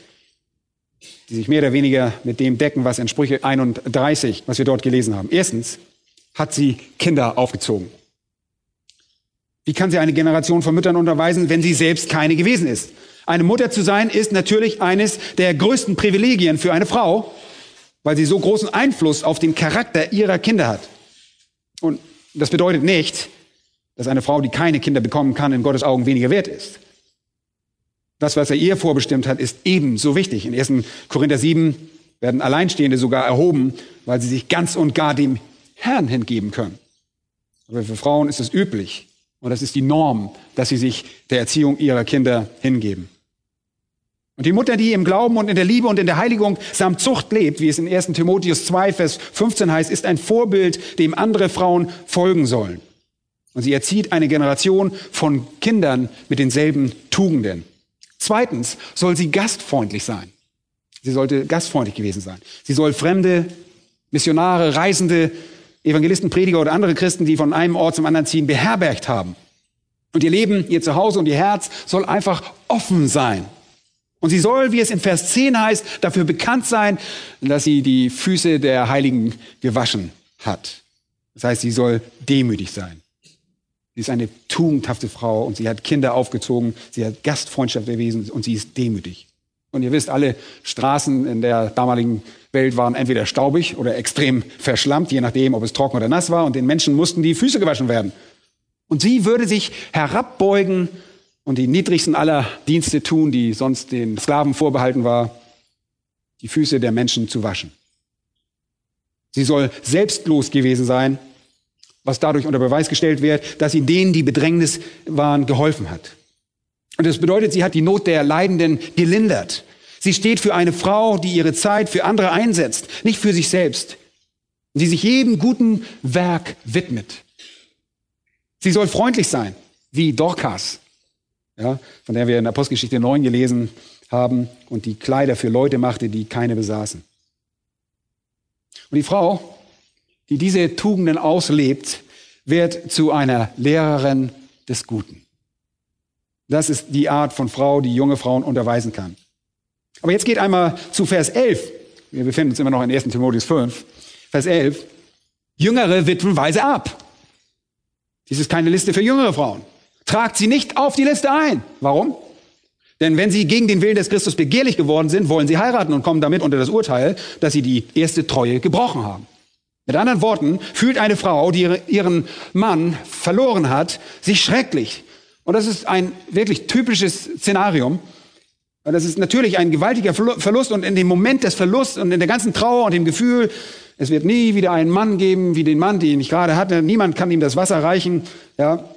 die sich mehr oder weniger mit dem decken, was in Sprüche 31, was wir dort gelesen haben. Erstens hat sie Kinder aufgezogen. Wie kann sie eine Generation von Müttern unterweisen, wenn sie selbst keine gewesen ist? Eine Mutter zu sein ist natürlich eines der größten Privilegien für eine Frau, weil sie so großen Einfluss auf den Charakter ihrer Kinder hat. Und das bedeutet nicht, dass eine Frau, die keine Kinder bekommen kann, in Gottes Augen weniger wert ist. Das, was er ihr vorbestimmt hat, ist ebenso wichtig. In 1. Korinther 7 werden Alleinstehende sogar erhoben, weil sie sich ganz und gar dem Herrn hingeben können. Aber für Frauen ist es üblich und das ist die Norm, dass sie sich der Erziehung ihrer Kinder hingeben. Und die Mutter, die im Glauben und in der Liebe und in der Heiligung samt Zucht lebt, wie es in 1. Timotheus 2, Vers 15 heißt, ist ein Vorbild, dem andere Frauen folgen sollen. Und sie erzieht eine Generation von Kindern mit denselben Tugenden. Zweitens soll sie gastfreundlich sein. Sie sollte gastfreundlich gewesen sein. Sie soll Fremde, Missionare, Reisende, Evangelisten, Prediger oder andere Christen, die von einem Ort zum anderen ziehen, beherbergt haben. Und ihr Leben, ihr Zuhause und ihr Herz soll einfach offen sein. Und sie soll, wie es in Vers 10 heißt, dafür bekannt sein, dass sie die Füße der Heiligen gewaschen hat. Das heißt, sie soll demütig sein. Sie ist eine tugendhafte Frau und sie hat Kinder aufgezogen, sie hat Gastfreundschaft erwiesen und sie ist demütig. Und ihr wisst, alle Straßen in der damaligen Welt waren entweder staubig oder extrem verschlammt, je nachdem, ob es trocken oder nass war. Und den Menschen mussten die Füße gewaschen werden. Und sie würde sich herabbeugen und die niedrigsten aller Dienste tun, die sonst den Sklaven vorbehalten war, die Füße der Menschen zu waschen. Sie soll selbstlos gewesen sein was dadurch unter Beweis gestellt wird, dass sie denen, die Bedrängnis waren, geholfen hat. Und das bedeutet, sie hat die Not der Leidenden gelindert. Sie steht für eine Frau, die ihre Zeit für andere einsetzt, nicht für sich selbst. Sie sich jedem guten Werk widmet. Sie soll freundlich sein, wie Dorcas, ja, von der wir in Apostelgeschichte 9 gelesen haben und die Kleider für Leute machte, die keine besaßen. Und die Frau, die diese Tugenden auslebt, wird zu einer Lehrerin des Guten. Das ist die Art von Frau, die junge Frauen unterweisen kann. Aber jetzt geht einmal zu Vers 11. Wir befinden uns immer noch in 1. Timotheus 5. Vers 11. Jüngere Witwen weise ab. Dies ist keine Liste für jüngere Frauen. Tragt sie nicht auf die Liste ein. Warum? Denn wenn sie gegen den Willen des Christus begehrlich geworden sind, wollen sie heiraten und kommen damit unter das Urteil, dass sie die erste Treue gebrochen haben. Mit anderen Worten, fühlt eine Frau, die ihren Mann verloren hat, sich schrecklich. Und das ist ein wirklich typisches Szenarium. Das ist natürlich ein gewaltiger Verlust und in dem Moment des Verlusts und in der ganzen Trauer und dem Gefühl, es wird nie wieder einen Mann geben wie den Mann, den ich gerade hatte. Niemand kann ihm das Wasser reichen. Ja,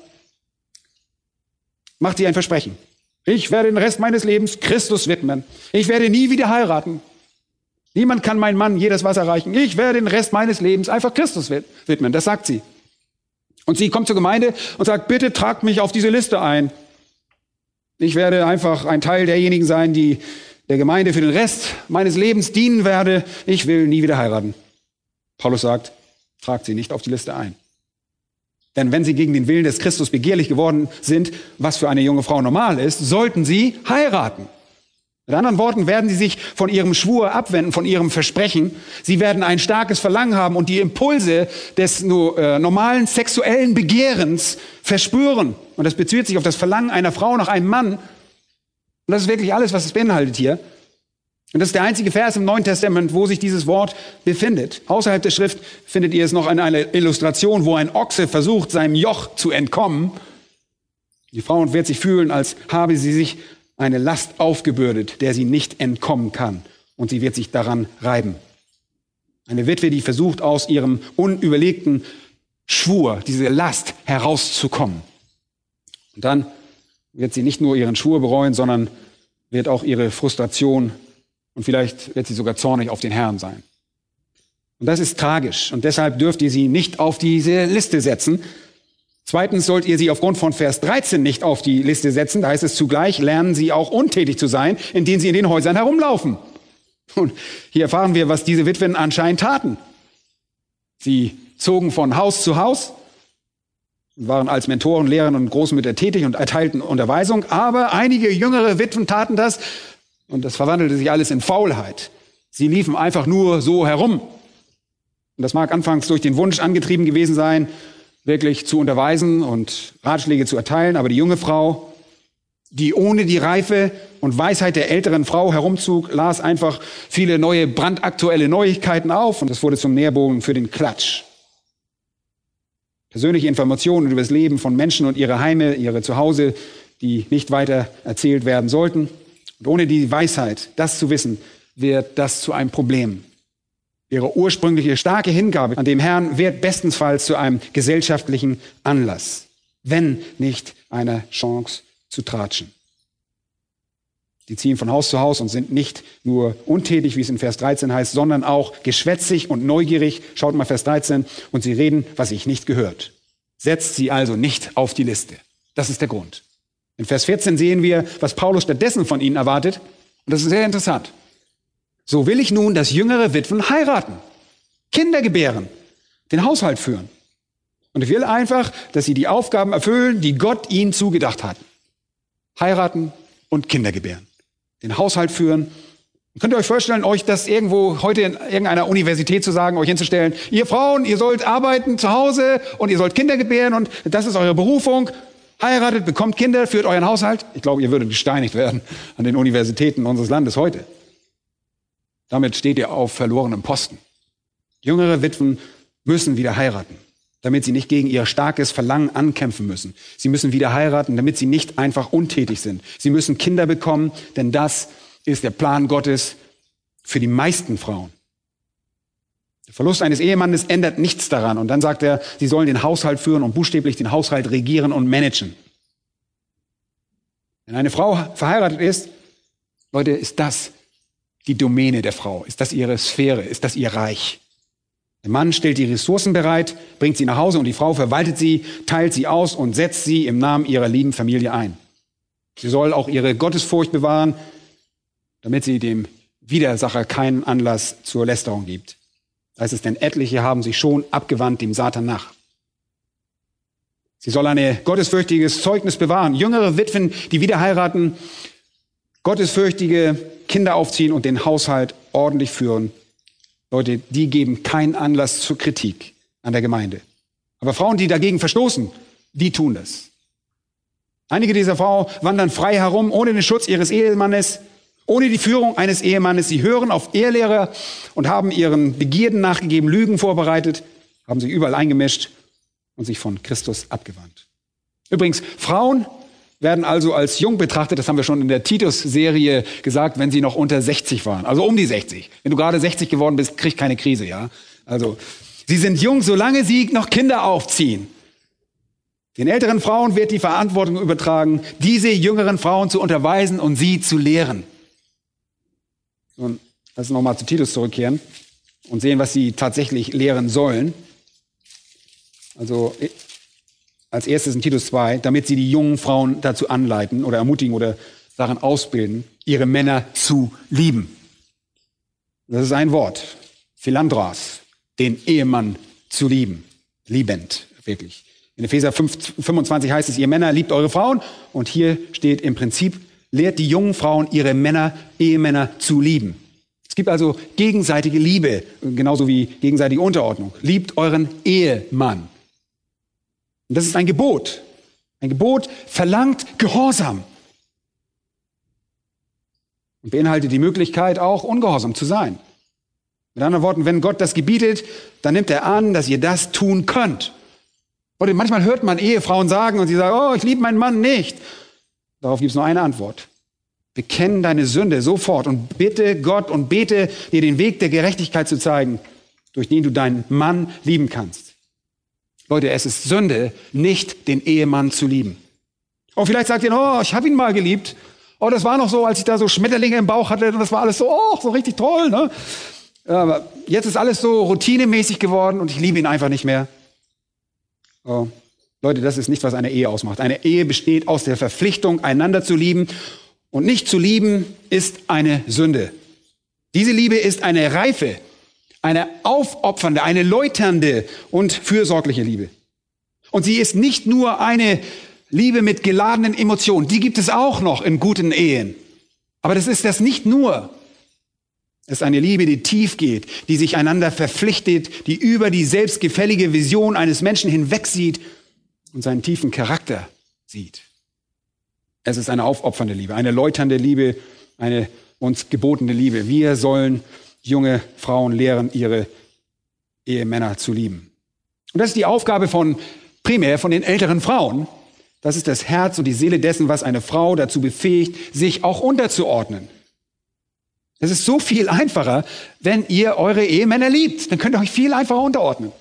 macht sie ein Versprechen. Ich werde den Rest meines Lebens Christus widmen. Ich werde nie wieder heiraten. Niemand kann meinem Mann jedes Wasser reichen. Ich werde den Rest meines Lebens einfach Christus widmen. Das sagt sie. Und sie kommt zur Gemeinde und sagt, bitte tragt mich auf diese Liste ein. Ich werde einfach ein Teil derjenigen sein, die der Gemeinde für den Rest meines Lebens dienen werde. Ich will nie wieder heiraten. Paulus sagt, tragt sie nicht auf die Liste ein. Denn wenn sie gegen den Willen des Christus begehrlich geworden sind, was für eine junge Frau normal ist, sollten sie heiraten. Mit anderen Worten werden sie sich von ihrem Schwur abwenden, von ihrem Versprechen. Sie werden ein starkes Verlangen haben und die Impulse des äh, normalen sexuellen Begehrens verspüren. Und das bezieht sich auf das Verlangen einer Frau nach einem Mann. Und das ist wirklich alles, was es beinhaltet hier. Und das ist der einzige Vers im Neuen Testament, wo sich dieses Wort befindet. Außerhalb der Schrift findet ihr es noch in einer Illustration, wo ein Ochse versucht, seinem Joch zu entkommen. Die Frau wird sich fühlen, als habe sie sich eine Last aufgebürdet, der sie nicht entkommen kann. Und sie wird sich daran reiben. Eine Witwe, die versucht, aus ihrem unüberlegten Schwur, diese Last herauszukommen. Und dann wird sie nicht nur ihren Schwur bereuen, sondern wird auch ihre Frustration und vielleicht wird sie sogar zornig auf den Herrn sein. Und das ist tragisch. Und deshalb dürft ihr sie nicht auf diese Liste setzen. Zweitens sollt ihr sie aufgrund von Vers 13 nicht auf die Liste setzen. Da heißt es zugleich, lernen sie auch untätig zu sein, indem sie in den Häusern herumlaufen. Und hier erfahren wir, was diese Witwen anscheinend taten. Sie zogen von Haus zu Haus, waren als Mentoren, Lehrerinnen und Großmütter tätig und erteilten Unterweisung. Aber einige jüngere Witwen taten das und das verwandelte sich alles in Faulheit. Sie liefen einfach nur so herum. Und das mag anfangs durch den Wunsch angetrieben gewesen sein, wirklich zu unterweisen und Ratschläge zu erteilen. Aber die junge Frau, die ohne die Reife und Weisheit der älteren Frau herumzog, las einfach viele neue brandaktuelle Neuigkeiten auf und das wurde zum Nährbogen für den Klatsch. Persönliche Informationen über das Leben von Menschen und ihre Heime, ihre Zuhause, die nicht weiter erzählt werden sollten. Und ohne die Weisheit, das zu wissen, wird das zu einem Problem. Ihre ursprüngliche starke Hingabe an dem Herrn wird bestensfalls zu einem gesellschaftlichen Anlass, wenn nicht einer Chance zu tratschen. Die ziehen von Haus zu Haus und sind nicht nur untätig, wie es in Vers 13 heißt, sondern auch geschwätzig und neugierig. Schaut mal Vers 13. Und sie reden, was sich nicht gehört. Setzt sie also nicht auf die Liste. Das ist der Grund. In Vers 14 sehen wir, was Paulus stattdessen von ihnen erwartet. Und das ist sehr interessant. So will ich nun, dass jüngere Witwen heiraten, Kinder gebären, den Haushalt führen. Und ich will einfach, dass sie die Aufgaben erfüllen, die Gott ihnen zugedacht hat. Heiraten und Kinder gebären. Den Haushalt führen. Könnt ihr euch vorstellen, euch das irgendwo heute in irgendeiner Universität zu sagen, euch hinzustellen, ihr Frauen, ihr sollt arbeiten zu Hause und ihr sollt Kinder gebären und das ist eure Berufung heiratet, bekommt Kinder, führt euren Haushalt. Ich glaube, ihr würdet gesteinigt werden an den Universitäten unseres Landes heute. Damit steht ihr auf verlorenem Posten. Jüngere Witwen müssen wieder heiraten, damit sie nicht gegen ihr starkes Verlangen ankämpfen müssen. Sie müssen wieder heiraten, damit sie nicht einfach untätig sind. Sie müssen Kinder bekommen, denn das ist der Plan Gottes für die meisten Frauen. Der Verlust eines Ehemannes ändert nichts daran. Und dann sagt er, sie sollen den Haushalt führen und buchstäblich den Haushalt regieren und managen. Wenn eine Frau verheiratet ist, Leute, ist das die Domäne der Frau? Ist das ihre Sphäre? Ist das ihr Reich? Der Mann stellt die Ressourcen bereit, bringt sie nach Hause und die Frau verwaltet sie, teilt sie aus und setzt sie im Namen ihrer lieben Familie ein. Sie soll auch ihre Gottesfurcht bewahren, damit sie dem Widersacher keinen Anlass zur Lästerung gibt. Da heißt es, denn etliche haben sich schon abgewandt dem Satan nach. Sie soll ein gottesfürchtiges Zeugnis bewahren. Jüngere Witwen, die wieder heiraten, gottesfürchtige Kinder aufziehen und den Haushalt ordentlich führen. Leute, die geben keinen Anlass zur Kritik an der Gemeinde. Aber Frauen, die dagegen verstoßen, die tun das. Einige dieser Frauen wandern frei herum, ohne den Schutz ihres Ehemannes, ohne die Führung eines Ehemannes. Sie hören auf Ehelehrer und haben ihren Begierden nachgegeben, Lügen vorbereitet, haben sich überall eingemischt und sich von Christus abgewandt. Übrigens, Frauen werden also als jung betrachtet, das haben wir schon in der Titus-Serie gesagt, wenn sie noch unter 60 waren, also um die 60. Wenn du gerade 60 geworden bist, krieg keine Krise, ja? Also, sie sind jung, solange sie noch Kinder aufziehen. Den älteren Frauen wird die Verantwortung übertragen, diese jüngeren Frauen zu unterweisen und sie zu lehren. Nun, lass uns nochmal zu Titus zurückkehren und sehen, was sie tatsächlich lehren sollen. Also als erstes in Titus 2, damit sie die jungen Frauen dazu anleiten oder ermutigen oder daran ausbilden, ihre Männer zu lieben. Das ist ein Wort. Philandros, den Ehemann zu lieben. Liebend, wirklich. In Epheser 5, 25 heißt es, ihr Männer liebt eure Frauen. Und hier steht im Prinzip, lehrt die jungen Frauen ihre Männer, Ehemänner zu lieben. Es gibt also gegenseitige Liebe, genauso wie gegenseitige Unterordnung. Liebt euren Ehemann. Und das ist ein Gebot. Ein Gebot verlangt Gehorsam. Und beinhaltet die Möglichkeit auch, ungehorsam zu sein. Mit anderen Worten, wenn Gott das gebietet, dann nimmt er an, dass ihr das tun könnt. Und manchmal hört man Ehefrauen sagen und sie sagen, oh, ich liebe meinen Mann nicht. Darauf gibt es nur eine Antwort. Bekenn deine Sünde sofort und bitte Gott und bete dir den Weg der Gerechtigkeit zu zeigen, durch den du deinen Mann lieben kannst. Leute, es ist Sünde, nicht den Ehemann zu lieben. Und vielleicht sagt ihr, oh, ich habe ihn mal geliebt. Oh, das war noch so, als ich da so Schmetterlinge im Bauch hatte und das war alles so, oh, so richtig toll. Ne? Aber jetzt ist alles so routinemäßig geworden und ich liebe ihn einfach nicht mehr. Oh, Leute, das ist nicht, was eine Ehe ausmacht. Eine Ehe besteht aus der Verpflichtung, einander zu lieben. Und nicht zu lieben ist eine Sünde. Diese Liebe ist eine reife, eine aufopfernde, eine läuternde und fürsorgliche Liebe. Und sie ist nicht nur eine Liebe mit geladenen Emotionen. Die gibt es auch noch in guten Ehen. Aber das ist das nicht nur. Es ist eine Liebe, die tief geht, die sich einander verpflichtet, die über die selbstgefällige Vision eines Menschen hinwegsieht und seinen tiefen Charakter sieht. Es ist eine aufopfernde Liebe, eine läuternde Liebe, eine uns gebotene Liebe. Wir sollen junge Frauen lehren, ihre Ehemänner zu lieben. Und das ist die Aufgabe von primär von den älteren Frauen. Das ist das Herz und die Seele dessen, was eine Frau dazu befähigt, sich auch unterzuordnen. Es ist so viel einfacher, wenn ihr eure Ehemänner liebt. Dann könnt ihr euch viel einfacher unterordnen.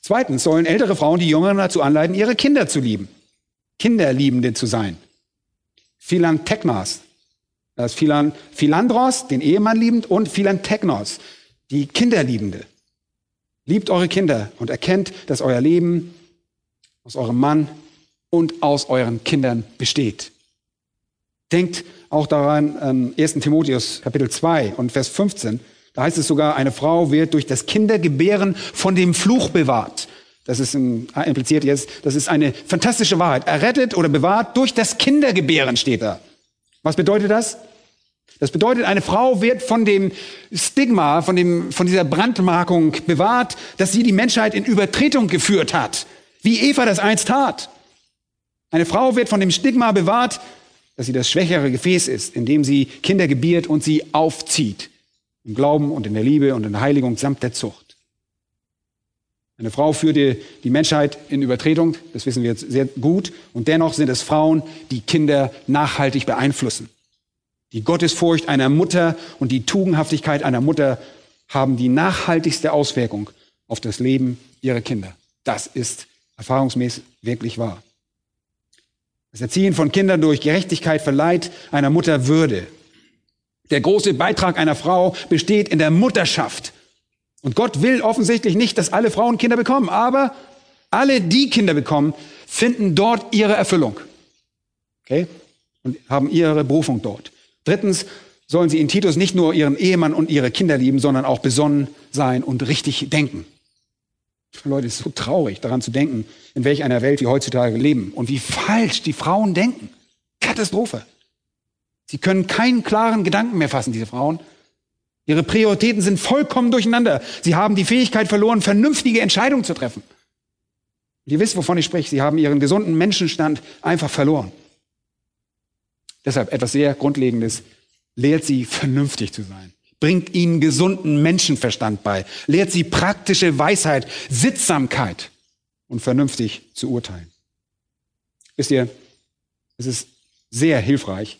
Zweitens sollen ältere Frauen die Jüngeren dazu anleiten, ihre Kinder zu lieben. Kinderliebende zu sein. Philantekmas. Das ist Philan, Philandros, den Ehemann liebend, und Philanteknos, die Kinderliebende. Liebt eure Kinder und erkennt, dass euer Leben aus eurem Mann und aus euren Kindern besteht. Denkt auch daran, ähm, 1. Timotheus Kapitel 2 und Vers 15. Da heißt es sogar, eine Frau wird durch das Kindergebären von dem Fluch bewahrt. Das ist impliziert jetzt, das ist eine fantastische Wahrheit. Errettet oder bewahrt durch das Kindergebären steht da. Was bedeutet das? Das bedeutet, eine Frau wird von dem Stigma, von, dem, von dieser Brandmarkung bewahrt, dass sie die Menschheit in Übertretung geführt hat, wie Eva das einst tat. Eine Frau wird von dem Stigma bewahrt, dass sie das schwächere Gefäß ist, in dem sie Kinder gebiert und sie aufzieht. Im Glauben und in der Liebe und in der Heiligung samt der Zucht. Eine Frau führte die Menschheit in Übertretung, das wissen wir jetzt sehr gut, und dennoch sind es Frauen, die Kinder nachhaltig beeinflussen. Die Gottesfurcht einer Mutter und die Tugendhaftigkeit einer Mutter haben die nachhaltigste Auswirkung auf das Leben ihrer Kinder. Das ist erfahrungsmäßig wirklich wahr. Das Erziehen von Kindern durch Gerechtigkeit verleiht einer Mutter Würde. Der große Beitrag einer Frau besteht in der Mutterschaft. Und Gott will offensichtlich nicht, dass alle Frauen Kinder bekommen, aber alle, die Kinder bekommen, finden dort ihre Erfüllung. Okay? Und haben ihre Berufung dort. Drittens sollen sie in Titus nicht nur ihren Ehemann und ihre Kinder lieben, sondern auch besonnen sein und richtig denken. Leute, es ist so traurig, daran zu denken, in welch einer Welt wir heutzutage leben und wie falsch die Frauen denken. Katastrophe. Sie können keinen klaren Gedanken mehr fassen, diese Frauen. Ihre Prioritäten sind vollkommen durcheinander. Sie haben die Fähigkeit verloren, vernünftige Entscheidungen zu treffen. Und ihr wisst, wovon ich spreche. Sie haben ihren gesunden Menschenstand einfach verloren. Deshalb etwas sehr Grundlegendes. Lehrt sie, vernünftig zu sein bringt ihnen gesunden Menschenverstand bei, lehrt sie praktische Weisheit, Sittsamkeit und vernünftig zu urteilen. Wisst ihr, es ist sehr hilfreich,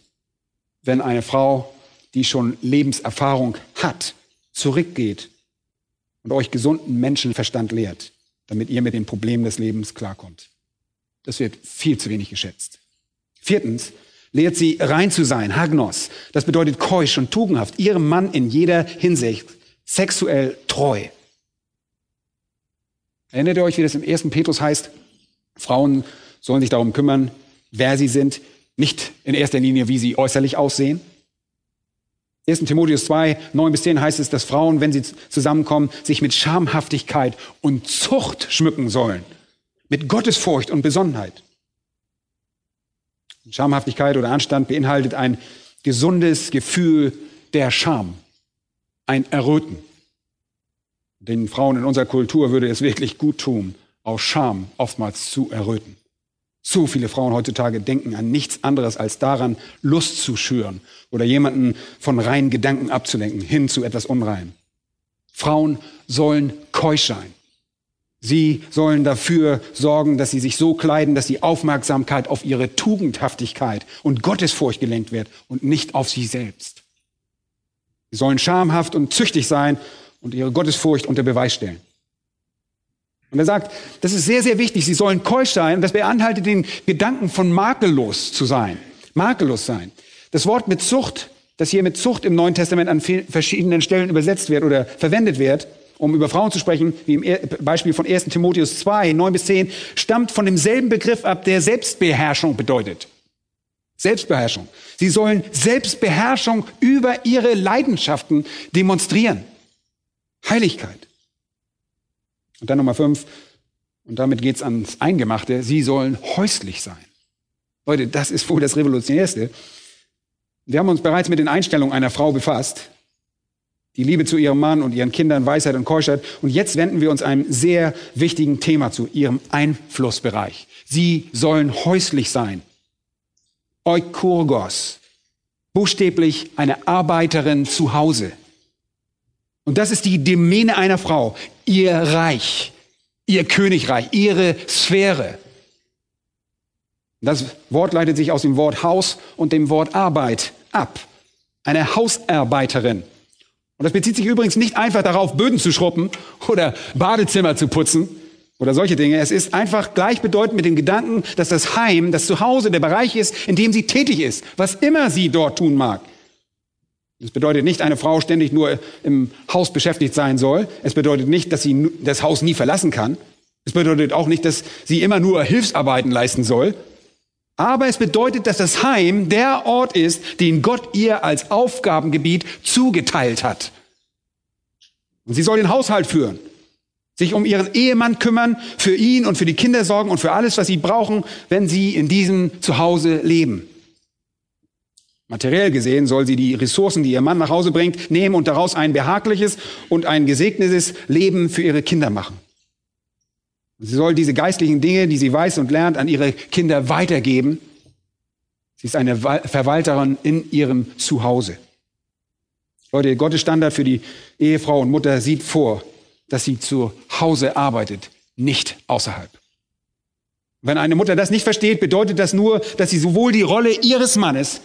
wenn eine Frau, die schon Lebenserfahrung hat, zurückgeht und euch gesunden Menschenverstand lehrt, damit ihr mit den Problemen des Lebens klarkommt. Das wird viel zu wenig geschätzt. Viertens, lehrt sie rein zu sein, Hagnos. Das bedeutet keusch und tugendhaft, ihrem Mann in jeder Hinsicht sexuell treu. Erinnert ihr euch, wie das im ersten Petrus heißt? Frauen sollen sich darum kümmern, wer sie sind, nicht in erster Linie, wie sie äußerlich aussehen. 1. Timotheus 2, 9 bis 10 heißt es, dass Frauen, wenn sie zusammenkommen, sich mit Schamhaftigkeit und Zucht schmücken sollen. Mit Gottesfurcht und Besonnenheit. Schamhaftigkeit oder Anstand beinhaltet ein gesundes Gefühl der Scham, ein Erröten. Den Frauen in unserer Kultur würde es wirklich gut tun, aus Scham oftmals zu erröten. Zu viele Frauen heutzutage denken an nichts anderes als daran, Lust zu schüren oder jemanden von reinen Gedanken abzulenken, hin zu etwas Unrein. Frauen sollen keusch sein. Sie sollen dafür sorgen, dass sie sich so kleiden, dass die Aufmerksamkeit auf ihre Tugendhaftigkeit und Gottesfurcht gelenkt wird und nicht auf sie selbst. Sie sollen schamhaft und züchtig sein und ihre Gottesfurcht unter Beweis stellen. Und er sagt, das ist sehr, sehr wichtig. Sie sollen keusch sein. Und das beinhaltet den Gedanken von makellos zu sein. Makellos sein. Das Wort mit Zucht, das hier mit Zucht im Neuen Testament an verschiedenen Stellen übersetzt wird oder verwendet wird, um über Frauen zu sprechen, wie im Beispiel von 1 Timotheus 2, 9 bis 10, stammt von demselben Begriff ab, der Selbstbeherrschung bedeutet. Selbstbeherrschung. Sie sollen Selbstbeherrschung über ihre Leidenschaften demonstrieren. Heiligkeit. Und dann Nummer 5, und damit geht's ans Eingemachte, sie sollen häuslich sein. Leute, das ist wohl das Revolutionärste. Wir haben uns bereits mit den Einstellungen einer Frau befasst die Liebe zu ihrem Mann und ihren Kindern, Weisheit und Keuschheit. Und jetzt wenden wir uns einem sehr wichtigen Thema zu, ihrem Einflussbereich. Sie sollen häuslich sein. Eukurgos. Buchstäblich eine Arbeiterin zu Hause. Und das ist die Domäne einer Frau. Ihr Reich, ihr Königreich, ihre Sphäre. Das Wort leitet sich aus dem Wort Haus und dem Wort Arbeit ab. Eine Hausarbeiterin. Und das bezieht sich übrigens nicht einfach darauf, Böden zu schruppen oder Badezimmer zu putzen oder solche Dinge. Es ist einfach gleichbedeutend mit dem Gedanken, dass das Heim, das Zuhause, der Bereich ist, in dem sie tätig ist, was immer sie dort tun mag. Das bedeutet nicht, eine Frau ständig nur im Haus beschäftigt sein soll. Es bedeutet nicht, dass sie das Haus nie verlassen kann. Es bedeutet auch nicht, dass sie immer nur Hilfsarbeiten leisten soll. Aber es bedeutet, dass das Heim der Ort ist, den Gott ihr als Aufgabengebiet zugeteilt hat. Und sie soll den Haushalt führen, sich um ihren Ehemann kümmern, für ihn und für die Kinder sorgen und für alles, was sie brauchen, wenn sie in diesem Zuhause leben. Materiell gesehen soll sie die Ressourcen, die ihr Mann nach Hause bringt, nehmen und daraus ein behagliches und ein gesegnetes Leben für ihre Kinder machen. Sie soll diese geistlichen Dinge, die sie weiß und lernt, an ihre Kinder weitergeben. Sie ist eine Verwalterin in ihrem Zuhause. Leute, Gottes Standard für die Ehefrau und Mutter sieht vor, dass sie zu Hause arbeitet, nicht außerhalb. Wenn eine Mutter das nicht versteht, bedeutet das nur, dass sie sowohl die Rolle ihres Mannes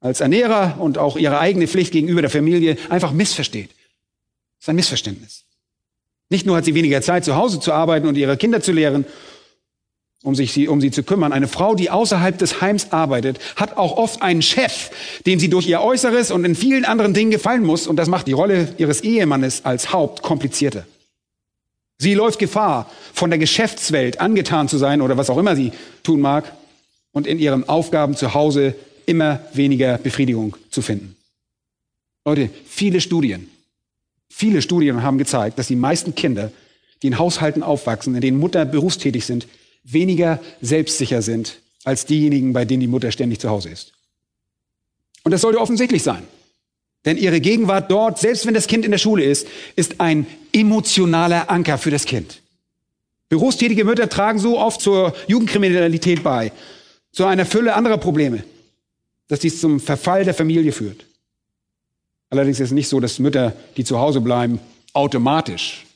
als Ernährer und auch ihre eigene Pflicht gegenüber der Familie einfach missversteht. Das ist ein Missverständnis. Nicht nur hat sie weniger Zeit, zu Hause zu arbeiten und ihre Kinder zu lehren, um sich um sie zu kümmern. Eine Frau, die außerhalb des Heims arbeitet, hat auch oft einen Chef, dem sie durch ihr Äußeres und in vielen anderen Dingen gefallen muss. Und das macht die Rolle ihres Ehemannes als Haupt komplizierter. Sie läuft Gefahr, von der Geschäftswelt angetan zu sein oder was auch immer sie tun mag und in ihren Aufgaben zu Hause immer weniger Befriedigung zu finden. Leute, viele Studien, viele Studien haben gezeigt, dass die meisten Kinder, die in Haushalten aufwachsen, in denen Mutter berufstätig sind, weniger selbstsicher sind als diejenigen, bei denen die Mutter ständig zu Hause ist. Und das sollte offensichtlich sein. Denn ihre Gegenwart dort, selbst wenn das Kind in der Schule ist, ist ein emotionaler Anker für das Kind. Berufstätige Mütter tragen so oft zur Jugendkriminalität bei, zu einer Fülle anderer Probleme, dass dies zum Verfall der Familie führt. Allerdings ist es nicht so, dass Mütter, die zu Hause bleiben, automatisch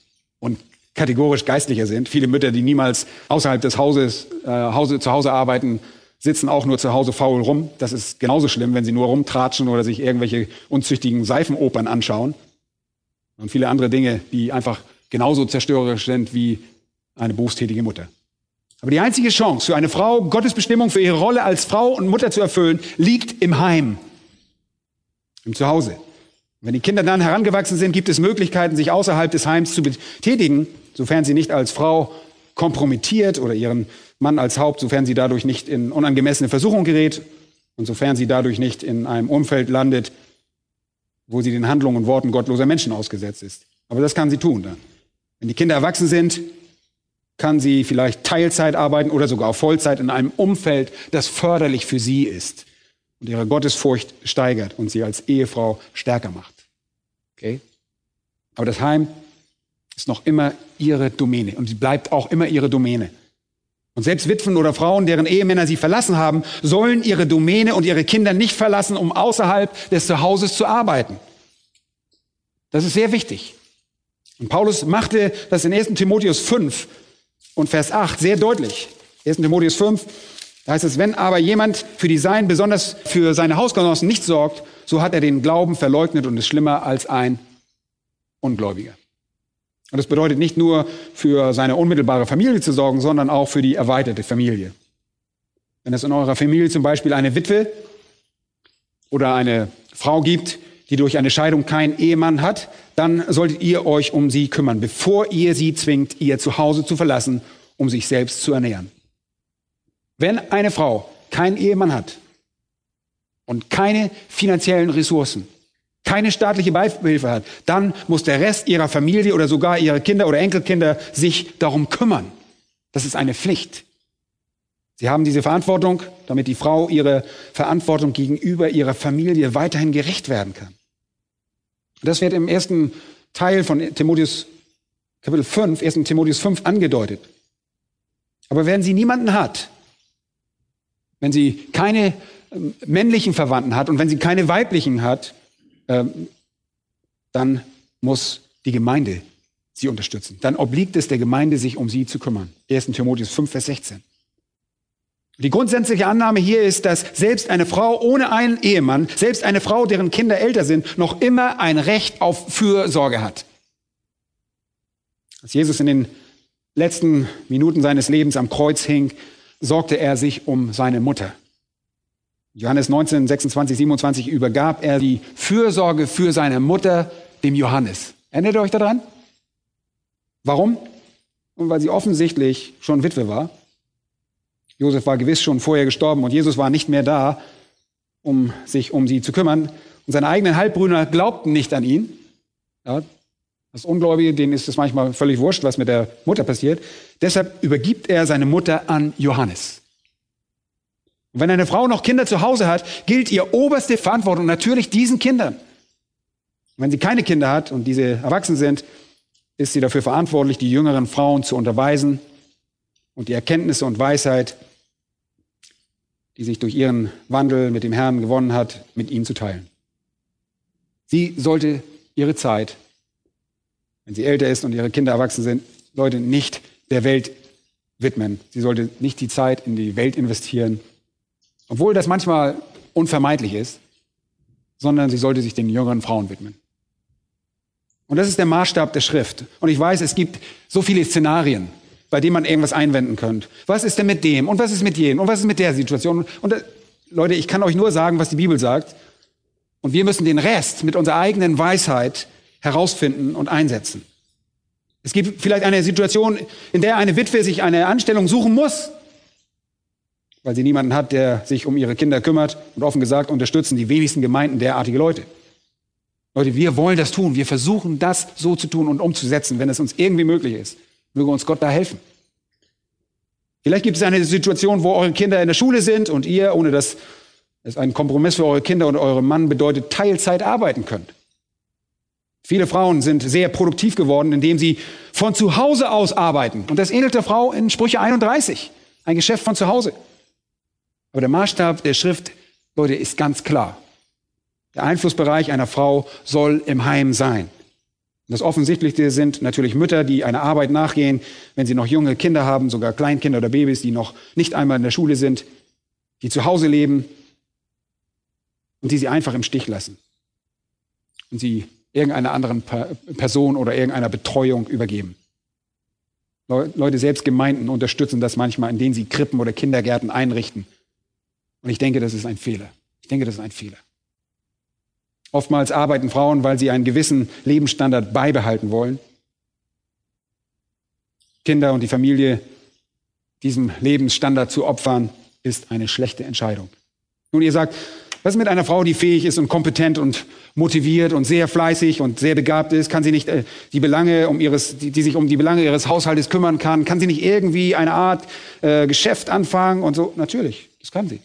und kategorisch geistlicher sind. Viele Mütter, die niemals außerhalb des Hauses äh, Hause, zu Hause arbeiten, sitzen auch nur zu Hause faul rum. Das ist genauso schlimm, wenn sie nur rumtratschen oder sich irgendwelche unzüchtigen Seifenopern anschauen. Und viele andere Dinge, die einfach genauso zerstörerisch sind wie eine berufstätige Mutter. Aber die einzige Chance für eine Frau, Gottes Bestimmung für ihre Rolle als Frau und Mutter zu erfüllen, liegt im Heim, im Zuhause. Wenn die Kinder dann herangewachsen sind, gibt es Möglichkeiten, sich außerhalb des Heims zu betätigen, sofern sie nicht als Frau kompromittiert oder ihren Mann als Haupt, sofern sie dadurch nicht in unangemessene Versuchung gerät und sofern sie dadurch nicht in einem Umfeld landet, wo sie den Handlungen und Worten gottloser Menschen ausgesetzt ist. Aber das kann sie tun dann. Wenn die Kinder erwachsen sind, kann sie vielleicht Teilzeit arbeiten oder sogar auf Vollzeit in einem Umfeld, das förderlich für sie ist und ihre Gottesfurcht steigert und sie als Ehefrau stärker macht. Okay? Aber das Heim ist noch immer ihre Domäne und sie bleibt auch immer ihre Domäne. Und selbst Witwen oder Frauen, deren Ehemänner sie verlassen haben, sollen ihre Domäne und ihre Kinder nicht verlassen, um außerhalb des Zuhauses zu arbeiten. Das ist sehr wichtig. Und Paulus machte das in 1. Timotheus 5 und Vers 8 sehr deutlich. 1. Timotheus 5, da heißt es, wenn aber jemand für die Sein, besonders für seine Hausgenossen nicht sorgt, so hat er den Glauben verleugnet und ist schlimmer als ein Ungläubiger. Und das bedeutet nicht nur für seine unmittelbare Familie zu sorgen, sondern auch für die erweiterte Familie. Wenn es in eurer Familie zum Beispiel eine Witwe oder eine Frau gibt, die durch eine Scheidung keinen Ehemann hat, dann solltet ihr euch um sie kümmern, bevor ihr sie zwingt, ihr Zuhause zu verlassen, um sich selbst zu ernähren. Wenn eine Frau keinen Ehemann hat und keine finanziellen Ressourcen, keine staatliche Beihilfe hat, dann muss der Rest ihrer Familie oder sogar ihre Kinder oder Enkelkinder sich darum kümmern. Das ist eine Pflicht. Sie haben diese Verantwortung, damit die Frau ihre Verantwortung gegenüber ihrer Familie weiterhin gerecht werden kann. Das wird im ersten Teil von Timotheus Kapitel 5, 1. Timotheus 5 angedeutet. Aber wenn sie niemanden hat, wenn sie keine ähm, männlichen Verwandten hat und wenn sie keine weiblichen hat, ähm, dann muss die Gemeinde sie unterstützen. Dann obliegt es der Gemeinde, sich um sie zu kümmern. 1. Timotheus 5, Vers 16. Die grundsätzliche Annahme hier ist, dass selbst eine Frau ohne einen Ehemann, selbst eine Frau, deren Kinder älter sind, noch immer ein Recht auf Fürsorge hat. Als Jesus in den letzten Minuten seines Lebens am Kreuz hing, sorgte er sich um seine Mutter. Johannes 19, 26, 27 übergab er die Fürsorge für seine Mutter dem Johannes. Erinnert ihr euch daran? Warum? Und weil sie offensichtlich schon Witwe war. Josef war gewiss schon vorher gestorben und Jesus war nicht mehr da, um sich um sie zu kümmern. Und seine eigenen Halbbrüder glaubten nicht an ihn. Ja, das Ungläubige, denen ist es manchmal völlig wurscht, was mit der Mutter passiert. Deshalb übergibt er seine Mutter an Johannes. Und wenn eine Frau noch Kinder zu Hause hat, gilt ihr oberste Verantwortung natürlich diesen Kindern. Wenn sie keine Kinder hat und diese erwachsen sind, ist sie dafür verantwortlich, die jüngeren Frauen zu unterweisen und die Erkenntnisse und Weisheit, die sich durch ihren Wandel mit dem Herrn gewonnen hat, mit ihnen zu teilen. Sie sollte ihre Zeit, wenn sie älter ist und ihre Kinder erwachsen sind, Leute nicht der Welt widmen. Sie sollte nicht die Zeit in die Welt investieren, obwohl das manchmal unvermeidlich ist, sondern sie sollte sich den jüngeren Frauen widmen. Und das ist der Maßstab der Schrift. Und ich weiß, es gibt so viele Szenarien, bei denen man irgendwas einwenden könnte. Was ist denn mit dem? Und was ist mit jenem? Und was ist mit der Situation? Und äh, Leute, ich kann euch nur sagen, was die Bibel sagt. Und wir müssen den Rest mit unserer eigenen Weisheit herausfinden und einsetzen. Es gibt vielleicht eine Situation, in der eine Witwe sich eine Anstellung suchen muss, weil sie niemanden hat, der sich um ihre Kinder kümmert. Und offen gesagt unterstützen die wenigsten Gemeinden derartige Leute. Leute, wir wollen das tun. Wir versuchen das so zu tun und umzusetzen, wenn es uns irgendwie möglich ist. Möge uns Gott da helfen. Vielleicht gibt es eine Situation, wo eure Kinder in der Schule sind und ihr, ohne dass es einen Kompromiss für eure Kinder und euren Mann bedeutet, Teilzeit arbeiten könnt. Viele Frauen sind sehr produktiv geworden, indem sie von zu Hause aus arbeiten. Und das ähnelt der Frau in Sprüche 31. Ein Geschäft von zu Hause. Aber der Maßstab der Schrift, Leute, ist ganz klar. Der Einflussbereich einer Frau soll im Heim sein. Das Offensichtlichste sind natürlich Mütter, die einer Arbeit nachgehen, wenn sie noch junge Kinder haben, sogar Kleinkinder oder Babys, die noch nicht einmal in der Schule sind, die zu Hause leben und die sie einfach im Stich lassen und sie irgendeiner anderen Person oder irgendeiner Betreuung übergeben. Leute, selbst Gemeinden unterstützen das manchmal, indem sie Krippen oder Kindergärten einrichten. Und ich denke, das ist ein Fehler. Ich denke, das ist ein Fehler. Oftmals arbeiten Frauen, weil sie einen gewissen Lebensstandard beibehalten wollen. Kinder und die Familie diesem Lebensstandard zu opfern, ist eine schlechte Entscheidung. Nun, ihr sagt, was ist mit einer Frau, die fähig ist und kompetent und motiviert und sehr fleißig und sehr begabt ist? Kann sie nicht äh, die Belange um ihres, die, die, sich um die Belange ihres Haushaltes kümmern kann? Kann sie nicht irgendwie eine Art äh, Geschäft anfangen und so? Natürlich, das kann sie.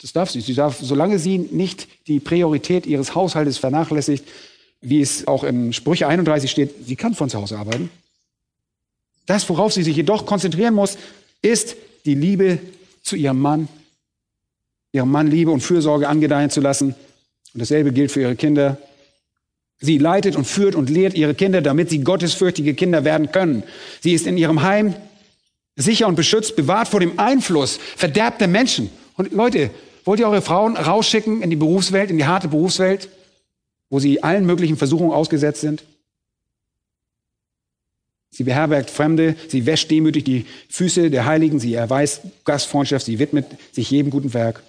Das darf sie. Sie darf, solange sie nicht die Priorität ihres Haushaltes vernachlässigt, wie es auch in Sprüche 31 steht, sie kann von zu Hause arbeiten. Das, worauf sie sich jedoch konzentrieren muss, ist die Liebe zu ihrem Mann, ihrem Mann Liebe und Fürsorge angedeihen zu lassen. Und dasselbe gilt für ihre Kinder. Sie leitet und führt und lehrt ihre Kinder, damit sie gottesfürchtige Kinder werden können. Sie ist in ihrem Heim sicher und beschützt, bewahrt vor dem Einfluss verderbter Menschen. Und Leute, Wollt ihr eure Frauen rausschicken in die Berufswelt, in die harte Berufswelt, wo sie allen möglichen Versuchungen ausgesetzt sind? Sie beherbergt Fremde, sie wäscht demütig die Füße der Heiligen, sie erweist Gastfreundschaft, sie widmet sich jedem guten Werk.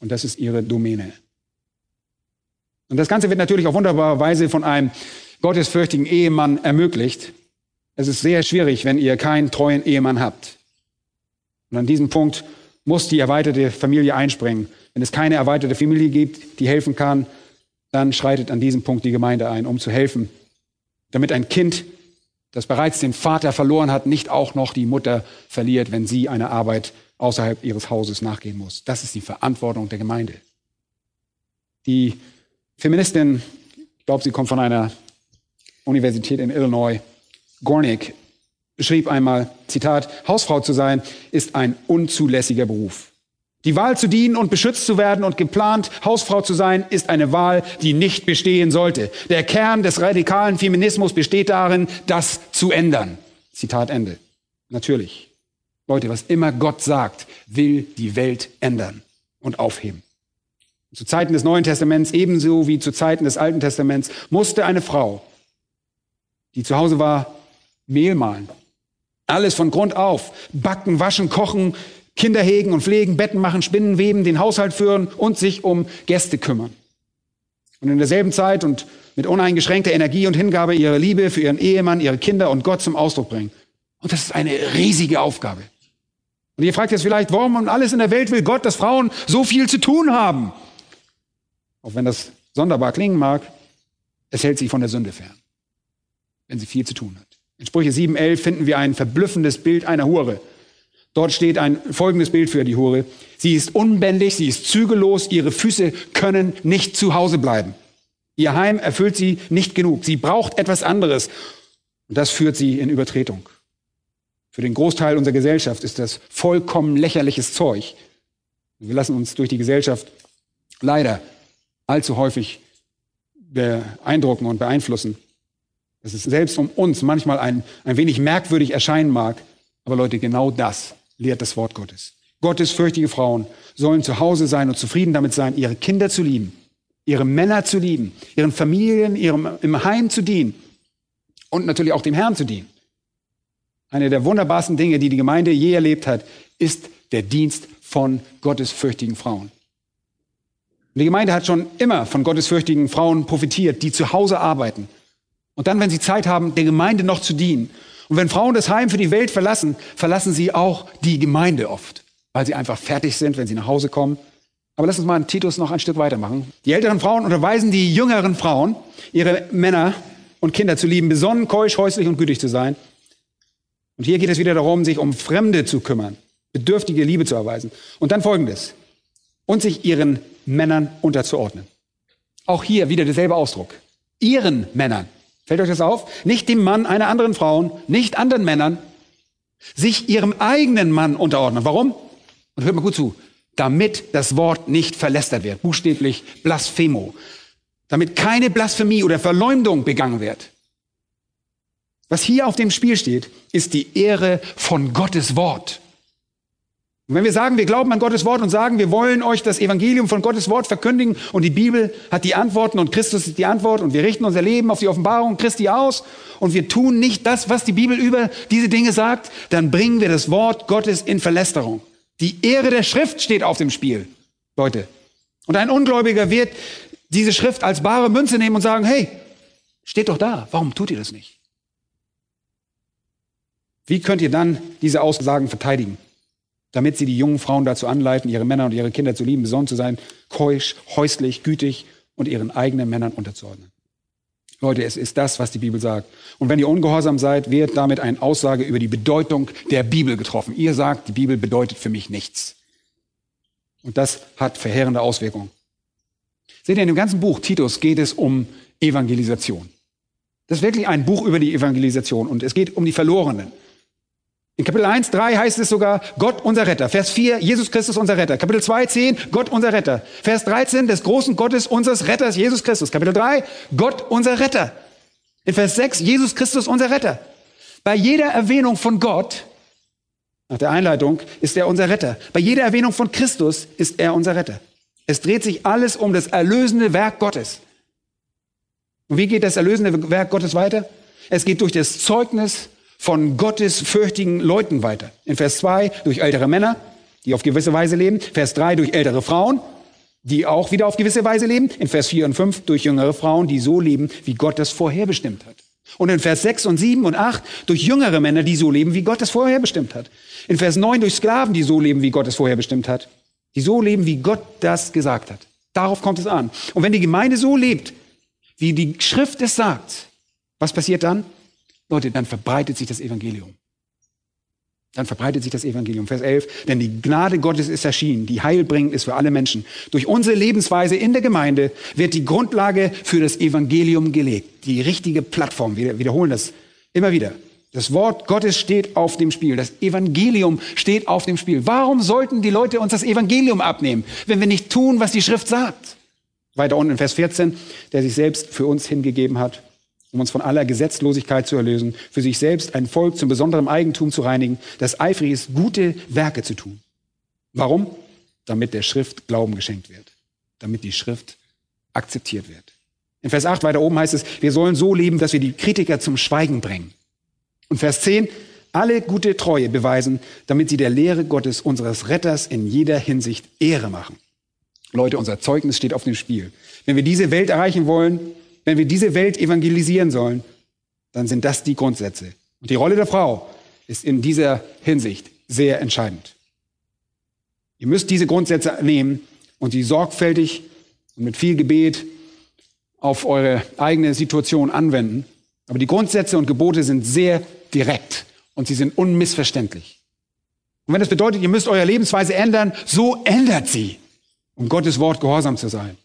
Und das ist ihre Domäne. Und das Ganze wird natürlich auf wunderbare Weise von einem gottesfürchtigen Ehemann ermöglicht. Es ist sehr schwierig, wenn ihr keinen treuen Ehemann habt. Und an diesem Punkt muss die erweiterte Familie einspringen. Wenn es keine erweiterte Familie gibt, die helfen kann, dann schreitet an diesem Punkt die Gemeinde ein, um zu helfen, damit ein Kind, das bereits den Vater verloren hat, nicht auch noch die Mutter verliert, wenn sie einer Arbeit außerhalb ihres Hauses nachgehen muss. Das ist die Verantwortung der Gemeinde. Die Feministin, ich glaube, sie kommt von einer Universität in Illinois, Gornick, schrieb einmal, Zitat, Hausfrau zu sein ist ein unzulässiger Beruf. Die Wahl zu dienen und beschützt zu werden und geplant Hausfrau zu sein, ist eine Wahl, die nicht bestehen sollte. Der Kern des radikalen Feminismus besteht darin, das zu ändern. Zitat Ende. Natürlich. Leute, was immer Gott sagt, will die Welt ändern und aufheben. Zu Zeiten des Neuen Testaments ebenso wie zu Zeiten des Alten Testaments musste eine Frau, die zu Hause war, Mehl mahlen, alles von Grund auf. Backen, waschen, kochen, Kinder hegen und pflegen, Betten machen, Spinnen weben, den Haushalt führen und sich um Gäste kümmern. Und in derselben Zeit und mit uneingeschränkter Energie und Hingabe ihre Liebe für ihren Ehemann, ihre Kinder und Gott zum Ausdruck bringen. Und das ist eine riesige Aufgabe. Und ihr fragt jetzt vielleicht, warum und alles in der Welt will Gott, dass Frauen so viel zu tun haben? Auch wenn das sonderbar klingen mag, es hält sie von der Sünde fern, wenn sie viel zu tun hat. In Sprüche 7.11 finden wir ein verblüffendes Bild einer Hure. Dort steht ein folgendes Bild für die Hure. Sie ist unbändig, sie ist zügellos, ihre Füße können nicht zu Hause bleiben. Ihr Heim erfüllt sie nicht genug. Sie braucht etwas anderes. Und das führt sie in Übertretung. Für den Großteil unserer Gesellschaft ist das vollkommen lächerliches Zeug. Wir lassen uns durch die Gesellschaft leider allzu häufig beeindrucken und beeinflussen dass es selbst um uns manchmal ein, ein wenig merkwürdig erscheinen mag. Aber Leute, genau das lehrt das Wort Gottes. Gottes fürchtige Frauen sollen zu Hause sein und zufrieden damit sein, ihre Kinder zu lieben, ihre Männer zu lieben, ihren Familien, ihrem, im Heim zu dienen und natürlich auch dem Herrn zu dienen. Eine der wunderbarsten Dinge, die die Gemeinde je erlebt hat, ist der Dienst von gottesfürchtigen Frauen. Die Gemeinde hat schon immer von gottesfürchtigen Frauen profitiert, die zu Hause arbeiten. Und dann, wenn sie Zeit haben, der Gemeinde noch zu dienen. Und wenn Frauen das Heim für die Welt verlassen, verlassen sie auch die Gemeinde oft, weil sie einfach fertig sind, wenn sie nach Hause kommen. Aber lass uns mal in Titus noch ein Stück weitermachen. Die älteren Frauen unterweisen die jüngeren Frauen, ihre Männer und Kinder zu lieben, besonnen, keusch, häuslich und gütig zu sein. Und hier geht es wieder darum, sich um Fremde zu kümmern, bedürftige Liebe zu erweisen. Und dann folgendes. Und sich ihren Männern unterzuordnen. Auch hier wieder derselbe Ausdruck. Ihren Männern. Fällt euch das auf? Nicht dem Mann einer anderen Frau, nicht anderen Männern, sich ihrem eigenen Mann unterordnen. Warum? Und hört mal gut zu. Damit das Wort nicht verlästert wird. Buchstäblich Blasphemo. Damit keine Blasphemie oder Verleumdung begangen wird. Was hier auf dem Spiel steht, ist die Ehre von Gottes Wort. Und wenn wir sagen, wir glauben an Gottes Wort und sagen, wir wollen euch das Evangelium von Gottes Wort verkündigen und die Bibel hat die Antworten und Christus ist die Antwort und wir richten unser Leben auf die Offenbarung Christi aus und wir tun nicht das, was die Bibel über diese Dinge sagt, dann bringen wir das Wort Gottes in Verlästerung. Die Ehre der Schrift steht auf dem Spiel, Leute. Und ein Ungläubiger wird diese Schrift als bare Münze nehmen und sagen, hey, steht doch da, warum tut ihr das nicht? Wie könnt ihr dann diese Aussagen verteidigen? damit sie die jungen Frauen dazu anleiten, ihre Männer und ihre Kinder zu lieben, besonnen zu sein, keusch, häuslich, gütig und ihren eigenen Männern unterzuordnen. Leute, es ist das, was die Bibel sagt. Und wenn ihr ungehorsam seid, wird damit eine Aussage über die Bedeutung der Bibel getroffen. Ihr sagt, die Bibel bedeutet für mich nichts. Und das hat verheerende Auswirkungen. Seht ihr, in dem ganzen Buch Titus geht es um Evangelisation. Das ist wirklich ein Buch über die Evangelisation und es geht um die Verlorenen. In Kapitel 1, 3 heißt es sogar, Gott unser Retter. Vers 4, Jesus Christus unser Retter. Kapitel 2, 10, Gott unser Retter. Vers 13, des großen Gottes unseres Retters, Jesus Christus. Kapitel 3, Gott unser Retter. In Vers 6, Jesus Christus unser Retter. Bei jeder Erwähnung von Gott, nach der Einleitung, ist er unser Retter. Bei jeder Erwähnung von Christus ist er unser Retter. Es dreht sich alles um das erlösende Werk Gottes. Und wie geht das erlösende Werk Gottes weiter? Es geht durch das Zeugnis von gottesfürchtigen Leuten weiter. In Vers 2 durch ältere Männer, die auf gewisse Weise leben. Vers 3 durch ältere Frauen, die auch wieder auf gewisse Weise leben. In Vers 4 und 5 durch jüngere Frauen, die so leben, wie Gott das vorherbestimmt hat. Und in Vers 6 und 7 und 8 durch jüngere Männer, die so leben, wie Gott es vorherbestimmt hat. In Vers 9 durch Sklaven, die so leben, wie Gott es vorherbestimmt hat. Die so leben, wie Gott das gesagt hat. Darauf kommt es an. Und wenn die Gemeinde so lebt, wie die Schrift es sagt, was passiert dann? Leute, dann verbreitet sich das Evangelium. Dann verbreitet sich das Evangelium. Vers 11. Denn die Gnade Gottes ist erschienen, die heilbringend ist für alle Menschen. Durch unsere Lebensweise in der Gemeinde wird die Grundlage für das Evangelium gelegt. Die richtige Plattform. Wir wiederholen das immer wieder. Das Wort Gottes steht auf dem Spiel. Das Evangelium steht auf dem Spiel. Warum sollten die Leute uns das Evangelium abnehmen, wenn wir nicht tun, was die Schrift sagt? Weiter unten in Vers 14, der sich selbst für uns hingegeben hat, um uns von aller Gesetzlosigkeit zu erlösen, für sich selbst ein Volk zum besonderen Eigentum zu reinigen, das eifrig ist, gute Werke zu tun. Warum? Damit der Schrift Glauben geschenkt wird, damit die Schrift akzeptiert wird. In Vers 8 weiter oben heißt es, wir sollen so leben, dass wir die Kritiker zum Schweigen bringen. Und Vers 10, alle gute Treue beweisen, damit sie der Lehre Gottes, unseres Retters, in jeder Hinsicht Ehre machen. Leute, unser Zeugnis steht auf dem Spiel. Wenn wir diese Welt erreichen wollen, wenn wir diese Welt evangelisieren sollen, dann sind das die Grundsätze. Und die Rolle der Frau ist in dieser Hinsicht sehr entscheidend. Ihr müsst diese Grundsätze nehmen und sie sorgfältig und mit viel Gebet auf eure eigene Situation anwenden. Aber die Grundsätze und Gebote sind sehr direkt und sie sind unmissverständlich. Und wenn das bedeutet, ihr müsst eure Lebensweise ändern, so ändert sie, um Gottes Wort gehorsam zu sein.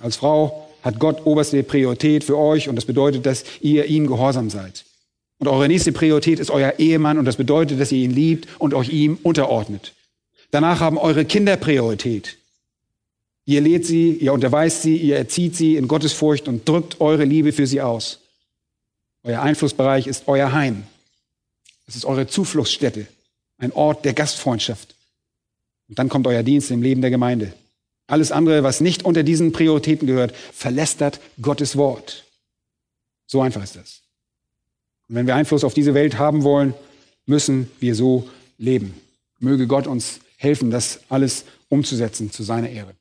Als Frau hat Gott oberste Priorität für euch und das bedeutet, dass ihr ihm gehorsam seid. Und eure nächste Priorität ist euer Ehemann und das bedeutet, dass ihr ihn liebt und euch ihm unterordnet. Danach haben eure Kinder Priorität. Ihr lehrt sie, ihr unterweist sie, ihr erzieht sie in Gottesfurcht und drückt eure Liebe für sie aus. Euer Einflussbereich ist euer Heim. Es ist eure Zufluchtsstätte, ein Ort der Gastfreundschaft. Und dann kommt euer Dienst im Leben der Gemeinde. Alles andere, was nicht unter diesen Prioritäten gehört, verlästert Gottes Wort. So einfach ist das. Und wenn wir Einfluss auf diese Welt haben wollen, müssen wir so leben. Möge Gott uns helfen, das alles umzusetzen zu seiner Ehre.